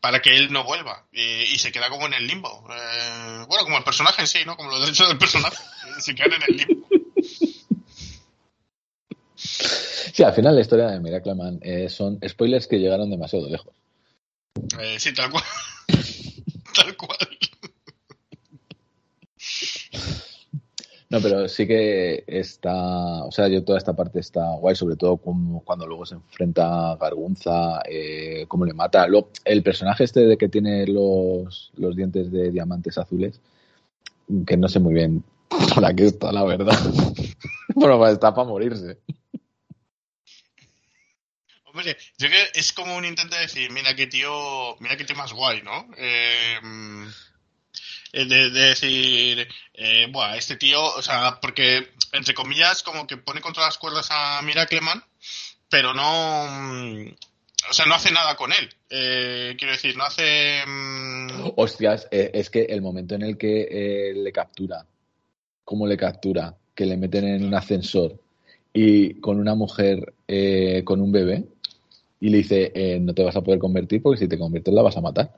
para que él no vuelva y, y se queda como en el limbo Eh, bueno como el personaje en sí no como los derechos del personaje se quedan en el limbo Sí, al final la historia de Miracle Man eh, son spoilers que llegaron demasiado lejos. Eh, sí tal cual No, pero sí que está, o sea, yo toda esta parte está guay, sobre todo como cuando luego se enfrenta a Gargunza, eh, cómo le mata. Lo- el personaje este de que tiene los, los dientes de diamantes azules, que no sé muy bien [LAUGHS] para qué está, la verdad. [LAUGHS] bueno, pues está para morirse. Es como un intento de decir, mira qué tío, mira qué tío más guay, ¿no? Eh, eh, de, de decir, eh, buah, este tío, o sea, porque, entre comillas, como que pone contra las cuerdas a Miracleman, pero no, mm, o sea, no hace nada con él. Eh, quiero decir, no hace... mm, Hostias, eh, es que el momento en el que eh, le captura, cómo le captura, que le meten en un ascensor y con una mujer eh, con un bebé y le dice, eh, no te vas a poder convertir porque si te conviertes la vas a matar.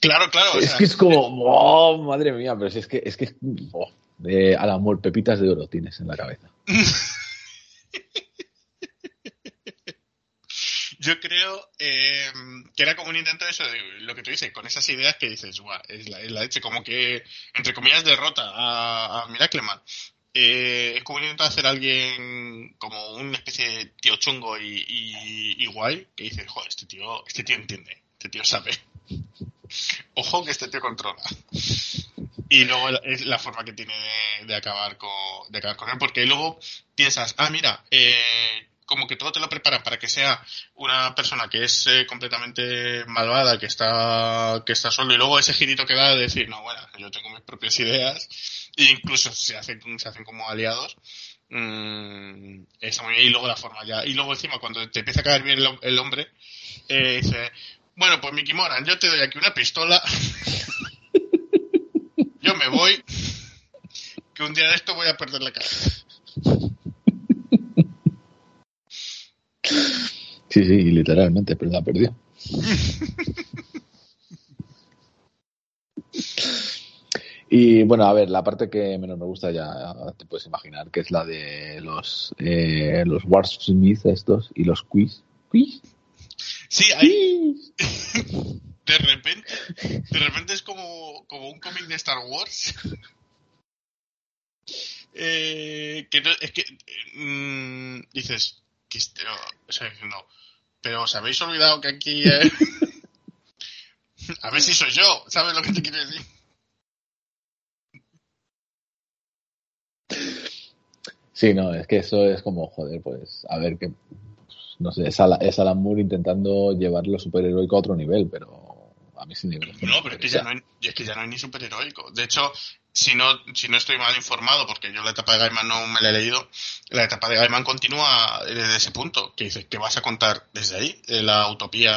Claro, claro, o es sea, que es como, oh, madre mía, pero si es que es que oh, eh, al amor, pepitas de oro tienes en la cabeza. [LAUGHS] yo creo eh, que era como un intento de eso, de lo que tú dices, con esas ideas que dices, guau, es la, es la leche, como que, entre comillas, derrota a, a Miracleman. Eh, es como de hacer alguien como una especie de tío chungo y, y, guay, que dices, joder, este tío, este tío entiende, este tío sabe. [LAUGHS] Ojo que este tío controla. Y luego es la forma que tiene de, de acabar con, de acabar con él, porque luego piensas, ah, mira, eh, como que todo te lo preparan para que sea una persona que es eh, completamente malvada, que está, que está solo, y luego ese girito que da de decir, no, bueno, yo tengo mis propias ideas, e incluso se hacen, se hacen como aliados. Mm. Y luego la forma ya. Y luego encima, cuando te empieza a caer bien el, el hombre, eh, dice, bueno, pues Mickey Moran, yo te doy aquí una pistola. [LAUGHS] yo me voy. Que un día de esto voy a perder la cabeza. Sí, sí, literalmente, pero la perdió. [LAUGHS] Y bueno, a ver, la parte que menos me gusta ya te puedes imaginar, que es la de los eh, los Warsmith estos y los quiz. ¿Quiz? Sí, hay... [LAUGHS] de repente, de repente es como, como un cómic de Star Wars. [LAUGHS] Eh, que no, es que mm, dices que este, no, o sea, no, pero os habéis olvidado que aquí eh, [LAUGHS] a ver si soy yo, ¿sabes lo que te quiero decir? Sí, no, es que eso es como, joder, pues, a ver que, no sé, es, Alan, es Alan Moore intentando llevar lo superheroico a otro nivel, pero a mí sin nivel. No, pero es que ya no hay, es que ya no hay ni superheroico. De hecho, si no, si no estoy mal informado, porque yo la etapa de Gaiman no me la he leído, la etapa de Gaiman continúa desde ese punto, que dice que vas a contar desde ahí eh, la utopía,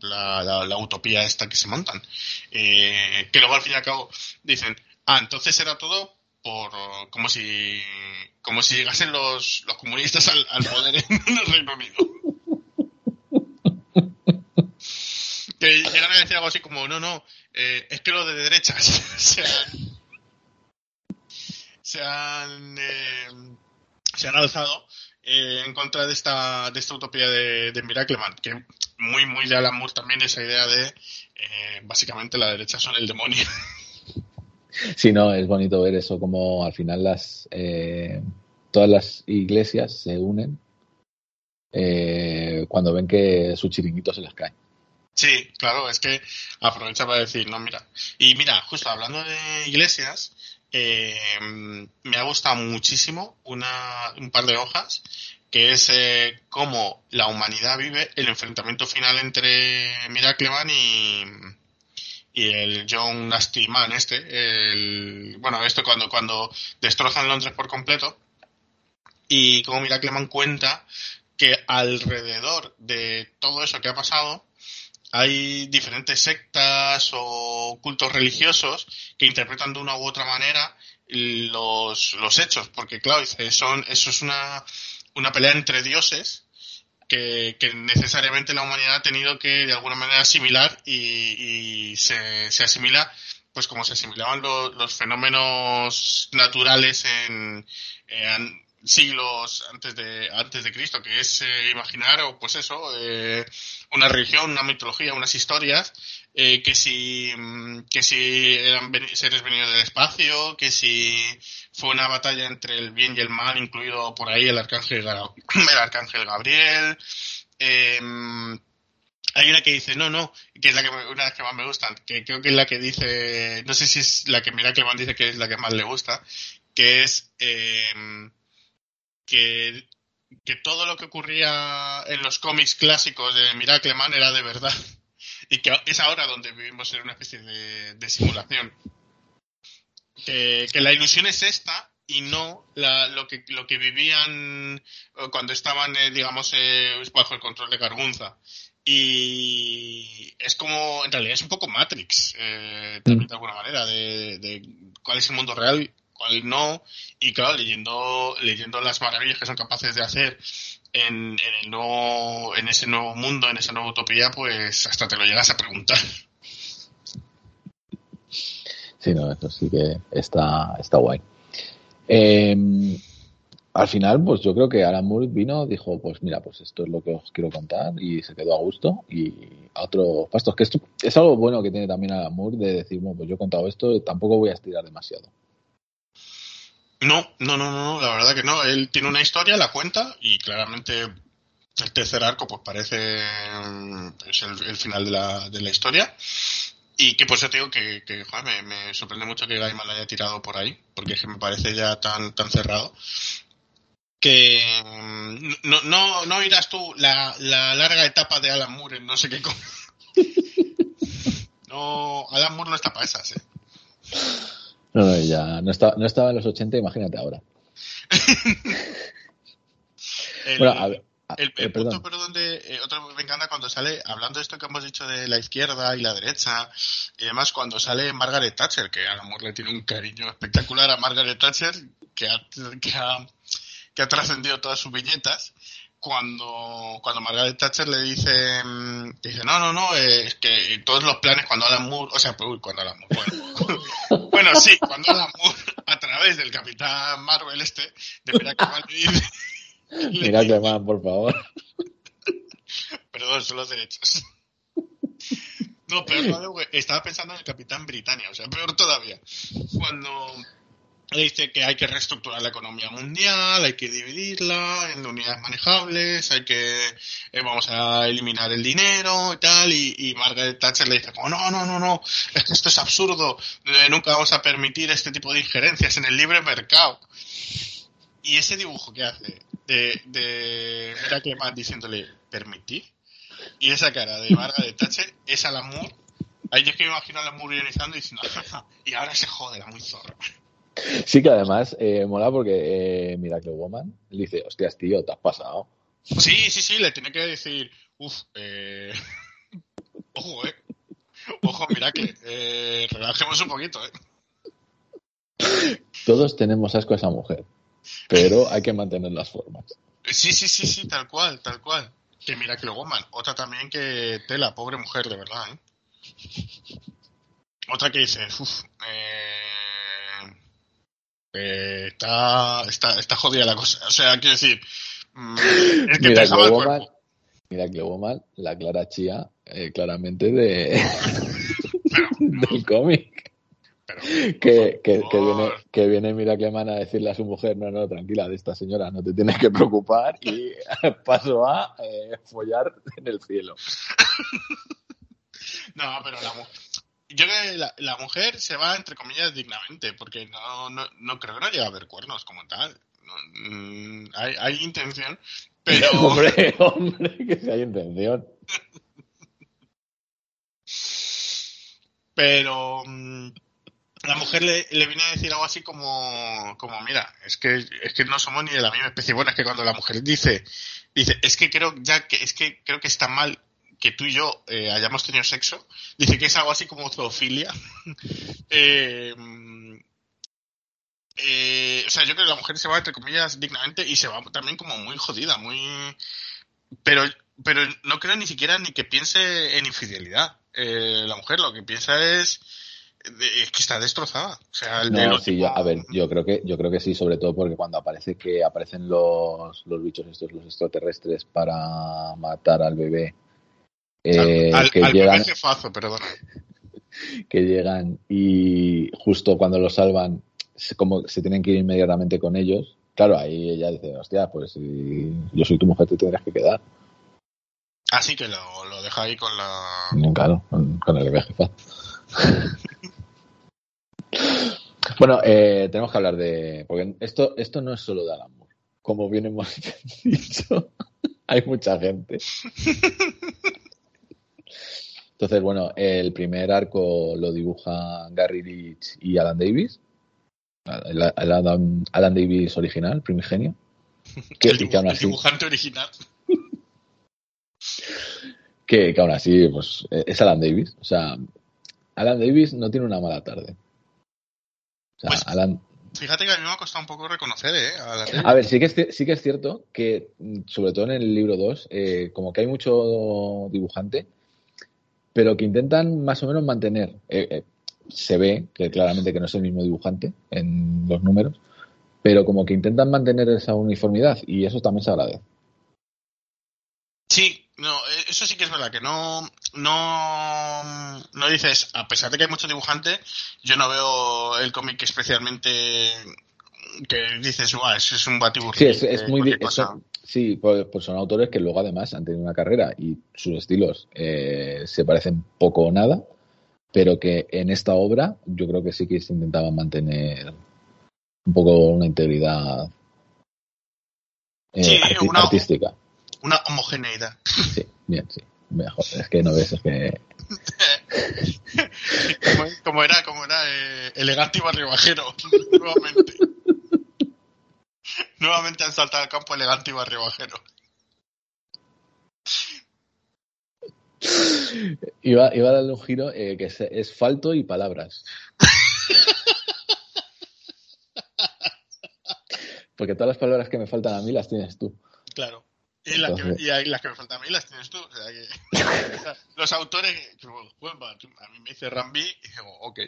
la, la, la, utopía esta que se montan. Eh, que luego al fin y al cabo dicen, ah, entonces era todo por como si como si llegasen los, los comunistas al, poder en el Reino Unido. que llegan a decir algo así como, no, no, eh, es que los de derechas [LAUGHS] se han, se han, eh, se han alzado eh, en contra de esta, de esta utopía de, de Miracleman, que muy, muy de Alan Moore también esa idea de, eh, básicamente la derecha son el demonio. [LAUGHS] [LAUGHS] Sí, no, es bonito ver eso, como al final las eh, todas las iglesias se unen eh, cuando ven que su chiringuito se les cae. Sí, claro, es que aprovecha para decir, no, mira. Y mira, justo hablando de iglesias, eh, me ha gustado muchísimo una, un par de hojas que es eh, cómo la humanidad vive el enfrentamiento final entre Miracleman y, y el John Nasty Man este, el, bueno, esto cuando, cuando destrozan Londres por completo, y como Miracleman cuenta que alrededor de todo eso que ha pasado, hay diferentes sectas o cultos religiosos que interpretan de una u otra manera los, los hechos, porque claro, son, eso es una, una pelea entre dioses que, necesariamente la humanidad ha tenido que de alguna manera asimilar y, se, se, asimila pues como se asimilaban los, fenómenos naturales en, en, siglos antes de antes de Cristo que es eh, imaginar o pues eso eh, una religión una mitología unas historias eh, que si que si eran seres venidos del espacio que si fue una batalla entre el bien y el mal incluido por ahí el arcángel [COUGHS] el arcángel Gabriel eh, hay una que dice no no que es la que una de las que más me gustan que creo que es la que dice no sé si es la que mira que dice que es la que más le gusta que es eh, que, que todo lo que ocurría en los cómics clásicos de Miracleman era de verdad. [LAUGHS] Y que es ahora donde vivimos en una especie de, de simulación. Que, que, la ilusión es esta y no la, lo, que, lo que vivían cuando estaban, eh, digamos, eh, bajo el control de Gargunza. Y es como, en realidad es un poco Matrix, eh, también de alguna manera, de, de cuál es el mundo real cuál no, y claro, leyendo, leyendo las maravillas que son capaces de hacer en, en, el nuevo, en ese nuevo mundo, en esa nueva utopía, pues hasta te lo llegas a preguntar. Sí, no, eso sí que está, está guay. Eh, al final, pues yo creo que Alan Moore vino, dijo, pues mira, pues esto es lo que os quiero contar y se quedó a gusto y a otros pastos. Que esto es algo bueno que tiene también Alan Moore de decir, bueno, pues yo he contado esto, tampoco voy a estirar demasiado. No, no, no, no, la verdad que no. Él tiene una historia, la cuenta y claramente el tercer arco pues parece es el, final de la, de la historia. Y que por eso te digo que, que joder, me, sorprende mucho que Gaiman lo haya tirado por ahí, porque es que me parece ya tan, tan cerrado que no, no, no irás tú la, la larga etapa de Alan Moore en no sé qué. [LAUGHS] no, Alan Moore no está para esas, ¿eh? No, no, ya no, está, no estaba en los 80, imagínate ahora. [LAUGHS] el, bueno, a ver, el, el punto, perdón, de, eh, otro me encanta cuando sale, hablando de esto que hemos dicho de la izquierda y la derecha, y además cuando sale Margaret Thatcher, que a amor le tiene un cariño espectacular a Margaret Thatcher, que ha, que ha, que ha trascendido todas sus viñetas, cuando, cuando Margaret Thatcher le dice, mm, dice, no, no, no, eh, es que todos los planes cuando Alan Moore, o sea, pues, uy, cuando Alan Moore, bueno, [LAUGHS] bueno, sí, cuando Alan Moore, a través del Capitán Marvel este, de Miracle le [LAUGHS] dice... Miracle Man, por favor. Perdón, son los derechos. No, pero estaba pensando en el Capitán Britannia, o sea, peor todavía. Cuando dice que hay que reestructurar la economía mundial, hay que dividirla en unidades manejables, hay que eh, vamos a eliminar el dinero y tal, y, Margaret Thatcher le dice como no, no, no, no, esto es absurdo, eh, nunca vamos a permitir este tipo de injerencias en el libre mercado. Y ese dibujo que hace de, de que más diciéndole permitir, y esa cara de Margaret Thatcher es a la Moore, ahí es que me imagino a la Moore ionizando y diciendo, [LAUGHS] y ahora se jode la muy zorra. Sí que además eh, mola porque eh, Miracle Woman le dice, hostias, tío, te has pasado. Sí, sí, sí, le tiene que decir, uff, eh... [LAUGHS] ojo, eh. Ojo, Miracle, eh, relajemos un poquito, eh. Todos tenemos asco a esa mujer, pero hay que mantener las formas. Sí, sí, sí, sí, tal cual, tal cual. Que Miracle Woman, otra también que tela, pobre mujer, de verdad, ¿eh? Otra que dice, uff, eh eh, está, está, está jodida la cosa. O sea, quiero decir, mm, es que mira, que Woman, mira que Woman, la Clara Chía, eh, claramente de [LAUGHS] del cómic. que, que, que, viene, que viene Miracleman a decirle a su mujer, no, no, tranquila, de esta señora no te tienes que preocupar y [LAUGHS] paso a eh, follar en el cielo. [LAUGHS] no, pero la mujer yo creo que la, mujer se va, entre comillas, dignamente, porque no, no, no creo que no llegue a haber cuernos como tal. Mm, hay, hay intención, pero... [LAUGHS] hombre, hombre, que si hay intención. pero mm, la mujer le, le, viene a decir algo así como, como mira, es que, es que no somos ni de la misma especie. Bueno, es que cuando la mujer dice, dice, es que creo ya que, es que creo que está mal que tú y yo eh, hayamos tenido sexo, dice que es algo así como zoofilia. [LAUGHS] Eh, eh, o sea, yo creo que la mujer se va, entre comillas, dignamente y se va también como muy jodida, muy... Pero, pero no creo ni siquiera ni que piense en infidelidad. la mujer lo que piensa es es que está destrozada. O sea, el no, sí, a ver, yo creo que yo creo que sí, sobre todo porque cuando aparece que aparecen los, los bichos estos, los extraterrestres para matar al bebé eh, que llegan, [LAUGHS] que llegan y justo cuando los salvan, como se tienen que ir inmediatamente con ellos. Claro, ahí ella dice, hostia, pues si yo soy tu mujer, te tendrás que quedar. Así que lo, lo deja ahí con la. Claro, con, el bebé jefa. [LAUGHS] bueno, eh, tenemos que hablar de. Porque esto, esto no es solo de Alan Moore. Como bien hemos [LAUGHS] dicho, hay mucha gente. Entonces, bueno, el primer arco lo dibujan Gary Rich y Alan Davis. El, Alan, Davis original, primigenio. [LAUGHS] Que, el, dibujante original. [LAUGHS] que, aún así, pues, es Alan Davis. O sea, Alan Davis no tiene una mala tarde. O sea, pues, Alan... Fíjate que a mí me ha costado un poco reconocer, ¿eh? A, ver, sí que, es, sí que es cierto que, sobre todo en el libro 2, eh, como que hay mucho dibujante, pero que intentan más o menos mantener. Eh, eh, se ve que claramente que no es el mismo dibujante en los números, pero como que intentan mantener esa uniformidad y eso también se agradece. Sí, no, eh, eso sí que es verdad, que no, no, no dices, a pesar de que hay muchos dibujantes, yo no veo el cómic especialmente que dices, guau, eso es un batiburrillo. Sí, es, es muy... cualquier di- cosa". son- sí, pues, pues son autores que luego además han tenido una carrera y sus estilos eh, se parecen poco o nada, pero que en esta obra yo creo que sí que se intentaba mantener un poco una integridad eh, Sí, arti- una- artística. Una homogeneidad. Sí, bien, sí. Mejor. Es que no ves, es que [LAUGHS] como, como era, como era eh, elegante y barrio bajero, [LAUGHS] nuevamente. Nuevamente han saltado al campo elegante y barrio bajero. iba, iba a darle un giro eh, que es, es falto y palabras. Porque todas las palabras que me faltan a mí las tienes tú. Claro. Y las, que, Entonces- y ahí las que me faltan a mí las tienes tú. O sea que, [LAUGHS] los autores, pues, a mí me dice Rambi y digo, ok.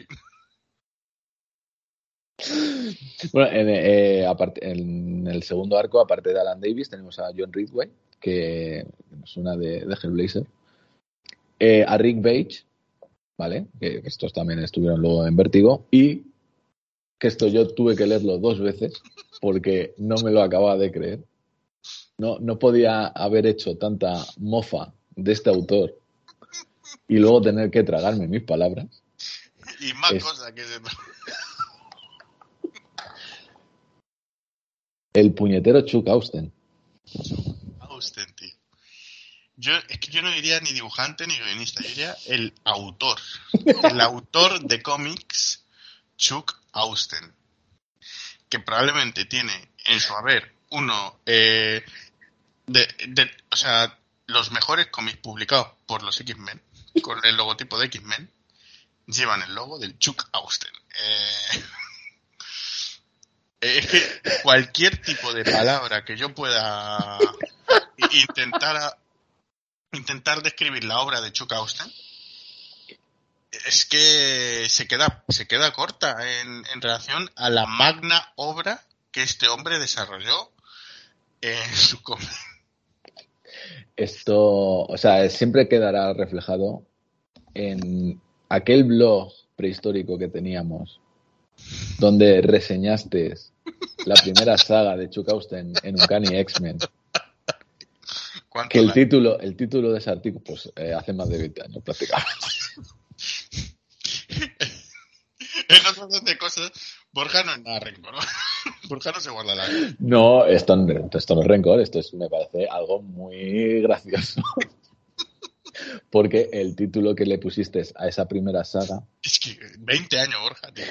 Bueno, en, eh, aparte- en el segundo arco, aparte de Alan Davis, tenemos a John Ridgway, que es una de, de Hellblazer. Eh, a Rick Page, ¿vale? Que que estos también estuvieron luego en Vértigo. Y que esto yo tuve que leerlo dos veces porque no me lo acababa de creer. No, no podía haber hecho tanta mofa de este autor y luego tener que tragarme mis palabras. Y más Es- cosas que se... El puñetero Chuck Austen. Austen, tío. Yo, es que yo no diría ni dibujante ni guionista, yo diría el autor. [LAUGHS] El autor de cómics, Chuck Austen. Que probablemente tiene en su haber uno eh, de, de- o sea, los mejores cómics publicados por los X-Men, con el logotipo de X-Men, llevan el logo del Chuck Austen. Eh, es [LAUGHS] que cualquier tipo de palabra que yo pueda intentar intentar describir la obra de Chuck Austen es que se queda se queda corta en, en relación a la magna obra que este hombre desarrolló en su. Esto, o sea, siempre quedará reflejado en aquel blog prehistórico que teníamos, donde reseñaste la primera saga de Chuck Austen en Uncanny X-Men. ¿Cuánto Que el la- título, el título de ese artículo, pues eh, hace más de 20 años prácticamente. [LAUGHS] en de cosas, Borja no es nada rencor, ¿no? [LAUGHS] Borja no se guarda la No, esto, no- esto no es rencor, esto es, me parece algo muy gracioso. [LAUGHS] Porque el título que le pusiste a esa primera saga, Es que 20 años, Borja, tío.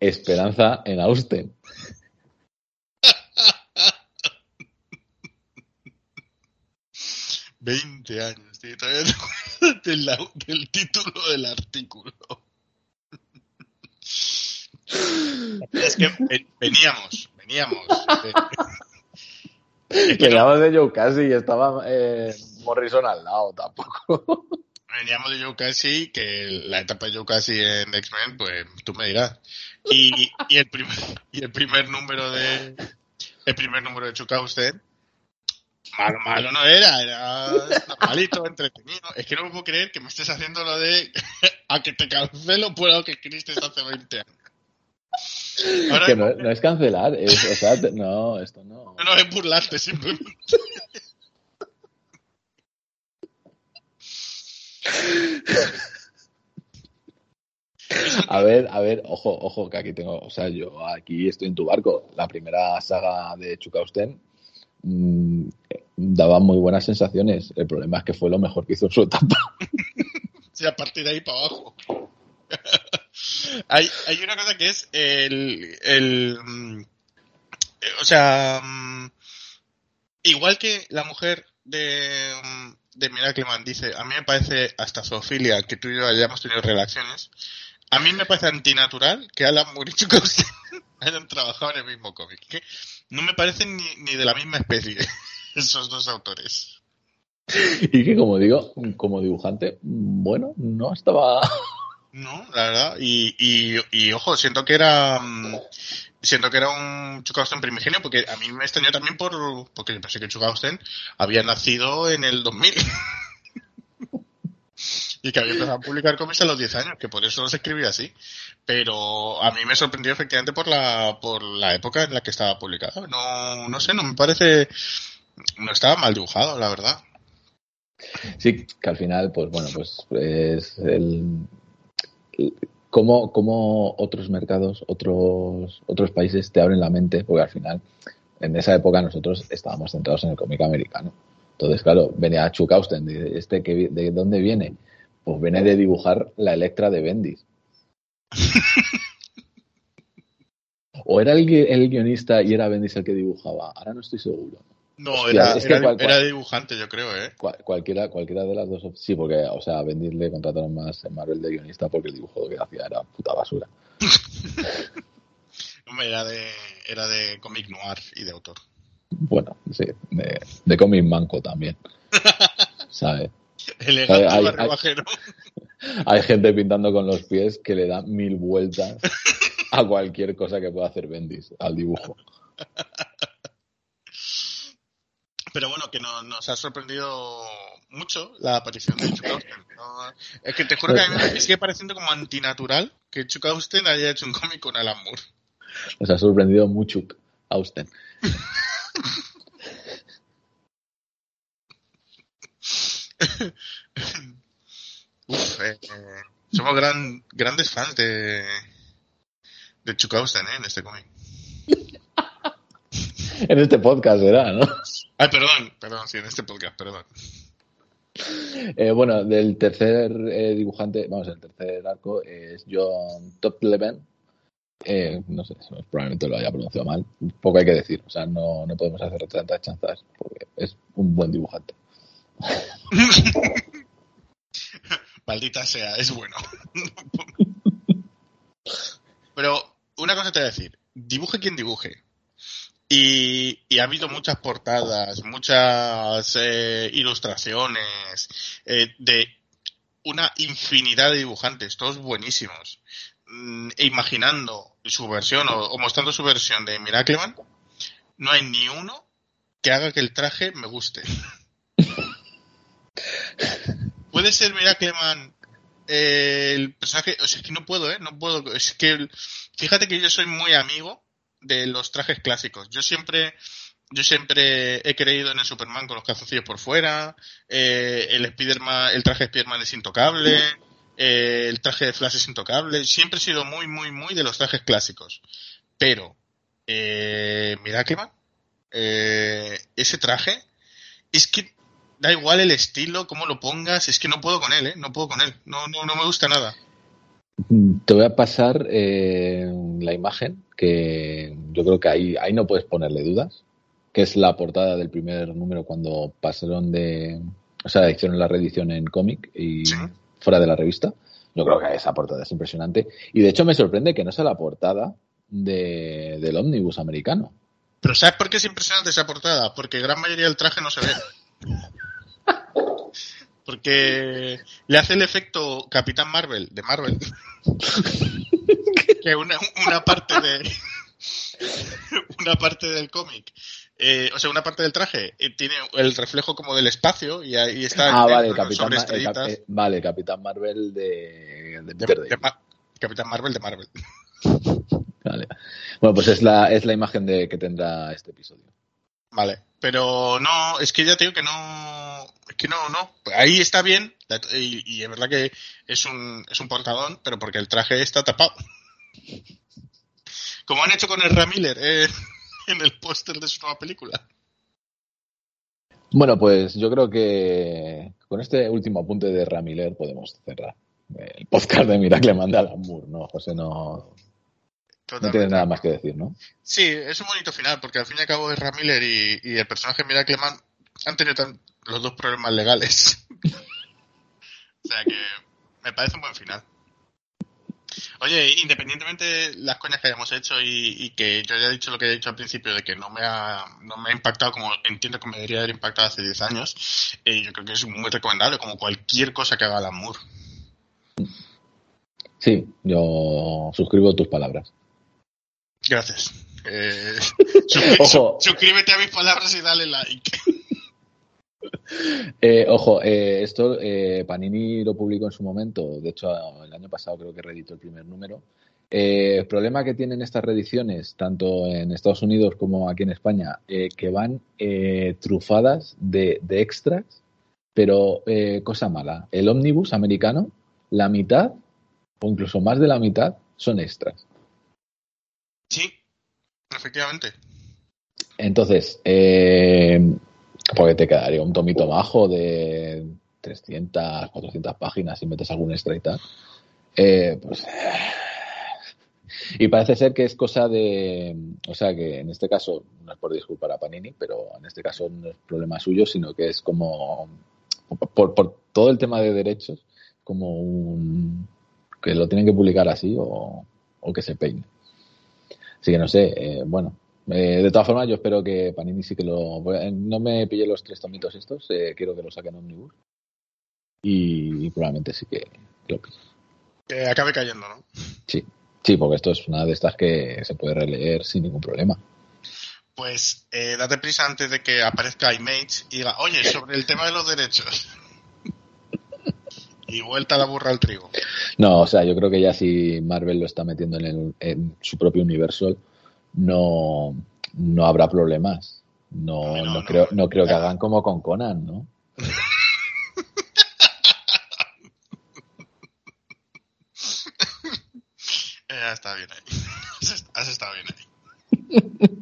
Esperanza en Austen. Veinte años, tío. Todavía no me acuerdo del, título del artículo. Es que ven- veníamos, veníamos. [LAUGHS] Veníamos de Joe Casey y estaba eh, Morrison al lado tampoco. veníamos de Joe Casey, que la etapa de Joe Casey en X-Men, pues tú me dirás. Y, y el primer, y el primer número de el primer número de Chuck Austen, malo, malo no era, era normalito, entretenido. Es que no me puedo creer que me estés haciendo lo de [LAUGHS] a que te cancelo por algo que escribiste hace 20 años. Ahora que no, no es cancelar, es, o sea, te- no, esto no. no es burlarte simplemente. A ver, a ver, ojo, ojo, que aquí tengo, o sea, yo aquí estoy en tu barco. La primera saga de Chuck Mm, daba muy buenas sensaciones. El problema es que fue lo mejor que hizo en su etapa. [LAUGHS] Sí, a partir de ahí para abajo. hay, hay una cosa que es el, el mm, o sea, mm, igual que la mujer de, de dice, a mí me parece hasta zoofilia que tú y yo hayamos tenido relaciones, a mí me parece antinatural que Alan Moore y [LAUGHS] hayan trabajado en el mismo cómic. No me parecen ni, ni de la misma especie [LAUGHS] esos dos autores. Y que, como digo, como dibujante, bueno, no estaba. No, la verdad. Y, y, y ojo, siento que era. mm, siendo que era un Chukausten primigenio, porque a mí me extrañó también por porque pensé que Chukausten había nacido en el 2000. [LAUGHS] y que había empezado a publicar cómics a los 10 años, que por eso los escribía así. Pero a mí me sorprendió efectivamente por la, por la época en la que estaba publicado. No, no sé, no me parece, no estaba mal dibujado, la verdad. Sí, que al final, pues bueno, pues es el, cómo, cómo otros mercados, otros, otros países te abren la mente, porque al final, en esa época nosotros estábamos centrados en el cómic americano. Entonces, claro, venía Chuck Austen, este que, ¿de dónde viene? Pues viene de dibujar la Electra de Bendis. [LAUGHS] ¿O era el, el, guionista y era Bendis el que dibujaba? Ahora no estoy seguro. No, era, era, dibujante, yo creo, ¿eh? cualquiera, cualquiera de las dos. Sí, porque, o sea, a Bendis le contrataron más en Marvel de guionista porque el dibujo que hacía era puta basura. [LAUGHS] era de, era de cómic noir y de autor. Bueno, sí, de, de cómic manco también. [LAUGHS] ¿Sabes? Elegante hay, hay, gente pintando con los pies que le da mil vueltas a cualquier cosa que pueda hacer Bendis, al dibujo. Pero bueno, que nos ha sorprendido mucho la aparición de Chuck es que te juro que a mí me sigue pareciendo como antinatural que Chuck Austen haya hecho un cómic con Alan Moore. Nos ha sorprendido mucho Austen. [LAUGHS] [LAUGHS] Uf, eh, somos gran, grandes fans de, de Chuck Austen ¿eh? en este cómic. [LAUGHS] en este podcast, ¿verdad? ¿no? Ay, perdón, perdón, sí, en este podcast, perdón. Eh, bueno, del tercer eh, dibujante, vamos, el tercer arco es John Topleven. Eh, no sé, probablemente lo haya pronunciado mal. Poco hay que decir, o sea, no, no podemos hacer tantas chanzas porque es un buen dibujante. [LAUGHS] Maldita sea, es bueno. [LAUGHS] Pero una cosa te voy a decir, dibuje quien dibuje. Y, ha habido muchas portadas, muchas eh, ilustraciones eh, de una infinidad de dibujantes, todos buenísimos, mm, e imaginando su versión o, mostrando su versión de Miracleman, no hay ni uno que haga que el traje me guste. [LAUGHS] Puede ser Miracleman eh, el personaje, o sea, es que no puedo, ¿eh? No puedo, es que fíjate que yo soy muy amigo de los trajes clásicos. Yo siempre, yo siempre he creído en el Superman con los calzoncillos por fuera, eh, el Spiderman, el traje de Spiderman es intocable, eh, el traje de Flash es intocable. Siempre he sido muy, muy, muy de los trajes clásicos. Pero, eh, Miracle eh, ese traje, es que da igual el estilo, cómo lo pongas, es que no puedo con él, ¿eh? No puedo con él, no, no, no me gusta nada. Te voy a pasar eh, la imagen, que yo creo que ahí, ahí no puedes ponerle dudas, que es la portada del primer número cuando pasaron de, o sea, hicieron la reedición en cómic y fuera de la revista. Yo creo que esa portada es impresionante. Y de hecho me sorprende que no sea la portada de, del ómnibus americano. Pero ¿sabes por qué es impresionante esa portada? Porque gran mayoría del traje no se ve. [LAUGHS] Porque le hace el efecto Capitán Marvel de Marvel. [LAUGHS] que una, una parte de. una parte del cómic. Eh, o sea, una parte del traje eh, tiene el reflejo como del espacio y ahí está. Ah, vale, el Capitán, eh, vale, Capitán Marvel de, de, Capitán Marvel de Marvel. Vale. Bueno, pues es la, es la imagen de que tendrá este episodio. Vale, pero no, es que ya te digo que no, es que no, no, ahí está bien y, es verdad que es un, es un portadón, pero porque el traje está tapado. Como han hecho con el Ramiller eh, [LAUGHS] en el póster de su nueva película. Bueno, pues yo creo que con este último apunte de Ramiller podemos cerrar el podcast de Miracle Manda al ¿no? José no, no tiene nada más que decir, ¿no? Sí, es un bonito final, porque al fin y al cabo es Ramiller y, y el personaje Miracle Man han tenido los dos problemas legales. [LAUGHS] o sea que me parece un buen final. Oye, independientemente de las coñas que hayamos hecho y, que yo haya dicho lo que he dicho al principio de que no me ha, no me ha impactado como entiendo que me debería haber impactado hace 10 años, eh, yo creo que es muy recomendable, como cualquier cosa que haga Alan Moore. Sí, yo suscribo tus palabras. Gracias. Eh, [LAUGHS] Ojo. Suscríbete a mis palabras y dale like. [LAUGHS] Eh, ojo, eh, esto eh, Panini lo publicó en su momento, de hecho el año pasado creo que reeditó el primer número. el problema que tienen estas reediciones, tanto en Estados Unidos como aquí en España, que van trufadas de, de, extras, pero cosa mala. El ómnibus americano, la mitad, o incluso más de la mitad, son extras. Sí, efectivamente. Entonces, eh, porque te quedaría un tomito bajo de 300, 400 páginas si metes algún extra y tal. Eh, pues, y parece ser que es cosa de. O sea, que en este caso, no es por disculpar a Panini, pero en este caso no es problema suyo, sino que es como. Por, por todo el tema de derechos, como un. que lo tienen que publicar así o, o que se peine. Así que no sé, eh, bueno, eh, de todas formas, yo espero que Panini sí que lo. No me pille los tres tomitos estos, eh, quiero que lo saquen Omnibus. Y, y probablemente sí que lo pille. Que acabe cayendo, ¿no? Sí, sí, porque esto es una de estas que se puede releer sin ningún problema. Pues eh, date prisa antes de que aparezca iMage y diga, oye, sobre el tema de los derechos. Y vuelta la burra al trigo. No, o sea, yo creo que ya si Marvel lo está metiendo en, el, en su propio universo no, no habrá problemas. No, no, no, creo, no creo que hagan como con Conan, ¿no? ya [LAUGHS] está bien ahí. [LAUGHS] Has estado bien ahí. [LAUGHS]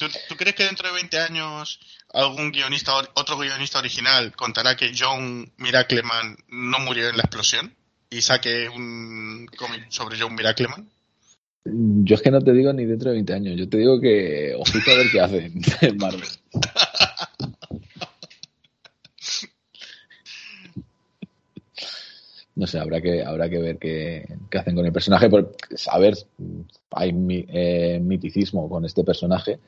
¿Tú, ¿Tú, crees que dentro de 20 años algún guionista, otro guionista original contará que John Miracleman no murió en la explosión y saque un cómic sobre John Miracleman? Yo es que no te digo ni dentro de 20 años, yo te digo que ojito a ver qué hacen [LAUGHS] en Marvel. No sé, habrá que, habrá que ver qué, qué hacen con el personaje. Por, a ver, hay eh, miticismo con este personaje,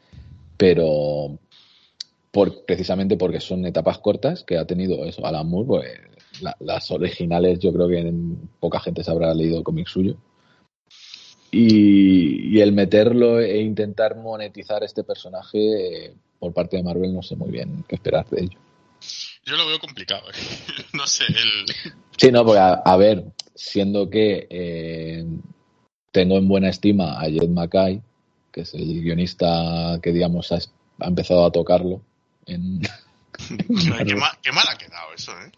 pero por, precisamente porque son etapas cortas que ha tenido eso, Alan Moore, pues la, las originales yo creo que en, poca gente se habrá leído cómic suyo. Y, y, el meterlo e intentar monetizar este personaje eh, por parte de Marvel no sé muy bien qué esperar de ello. Yo lo veo complicado, ¿eh? [LAUGHS] no sé. El... Sí, no, porque a, a ver, siendo que eh, tengo en buena estima a Jed Mackay, que es el guionista que digamos ha, ha empezado a tocarlo. En... [LAUGHS] qué, mal, qué mal ha quedado eso, ¿eh?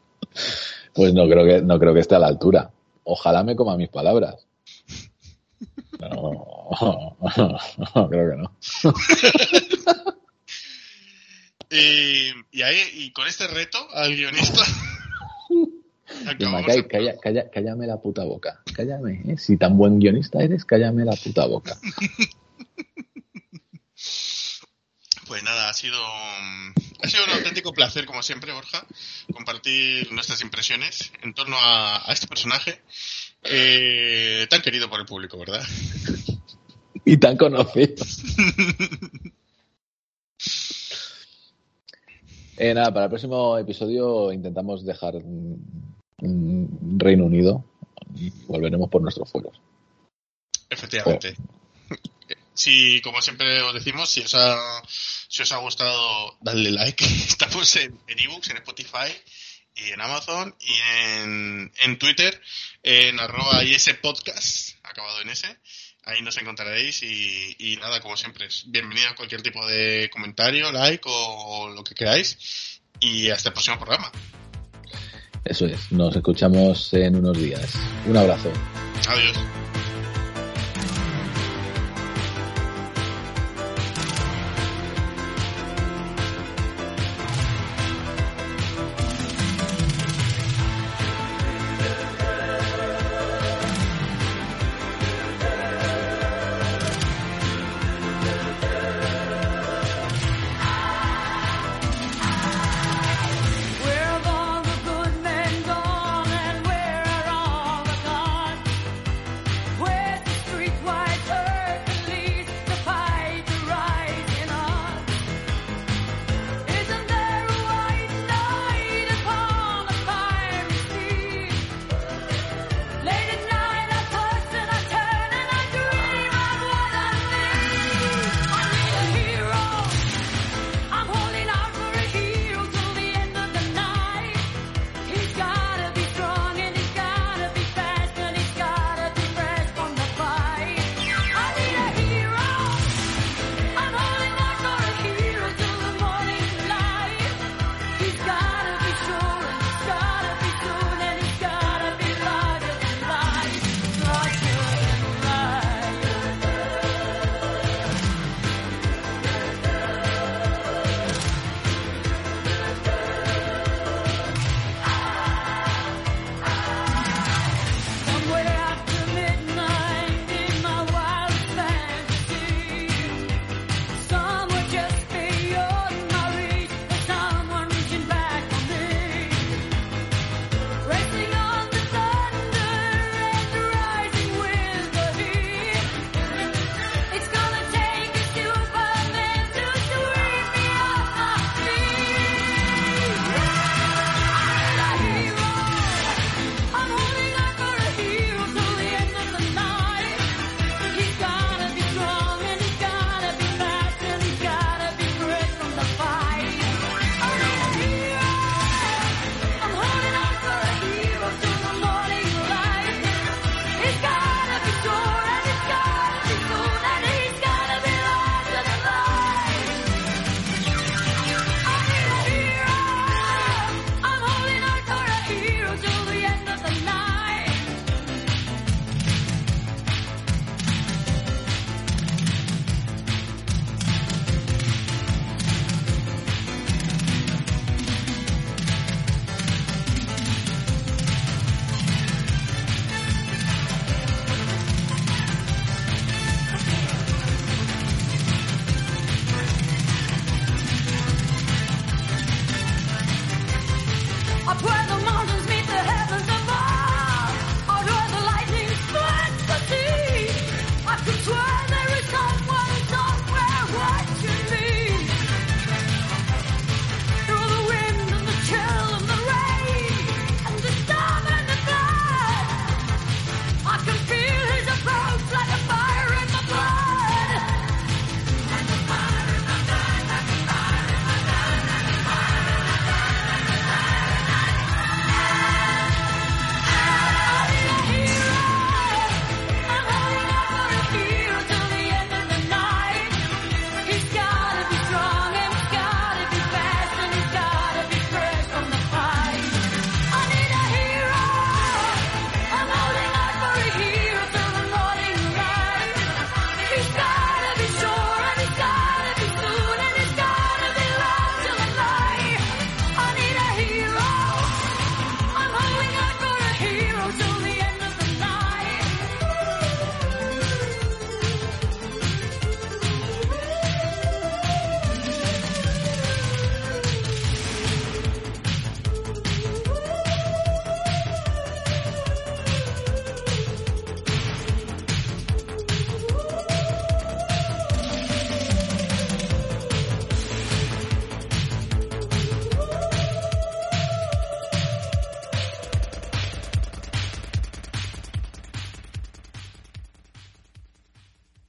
Pues no creo que no creo que esté a la altura. Ojalá me coma mis palabras. No, [LAUGHS] no, creo que no. [LAUGHS] y, y, ahí, y con este reto al guionista. Macay, calla, calla, cállame la puta boca. Cállame, ¿eh? Si tan buen guionista eres, cállame la puta boca. Pues nada, ha sido, ha sido un auténtico placer, como siempre, Borja, compartir nuestras impresiones en torno a, a este personaje eh, tan querido por el público, ¿verdad? [LAUGHS] Y tan conocido. eh, nada, para el próximo episodio intentamos dejar mm, Reino Unido y volveremos por nuestros fueros. Efectivamente. Oh. Si, como siempre os decimos, si os ha, si os ha gustado, dadle like. [LAUGHS] Estamos en ebooks, en, en Spotify y en Amazon y en, en Twitter en arroba y ese podcast acabado en ese. Ahí nos encontraréis y, y, nada como siempre bienvenido a cualquier tipo de comentario like o, o lo que queráis y hasta el próximo programa. Eso es nos escuchamos en unos días. Un abrazo. Adiós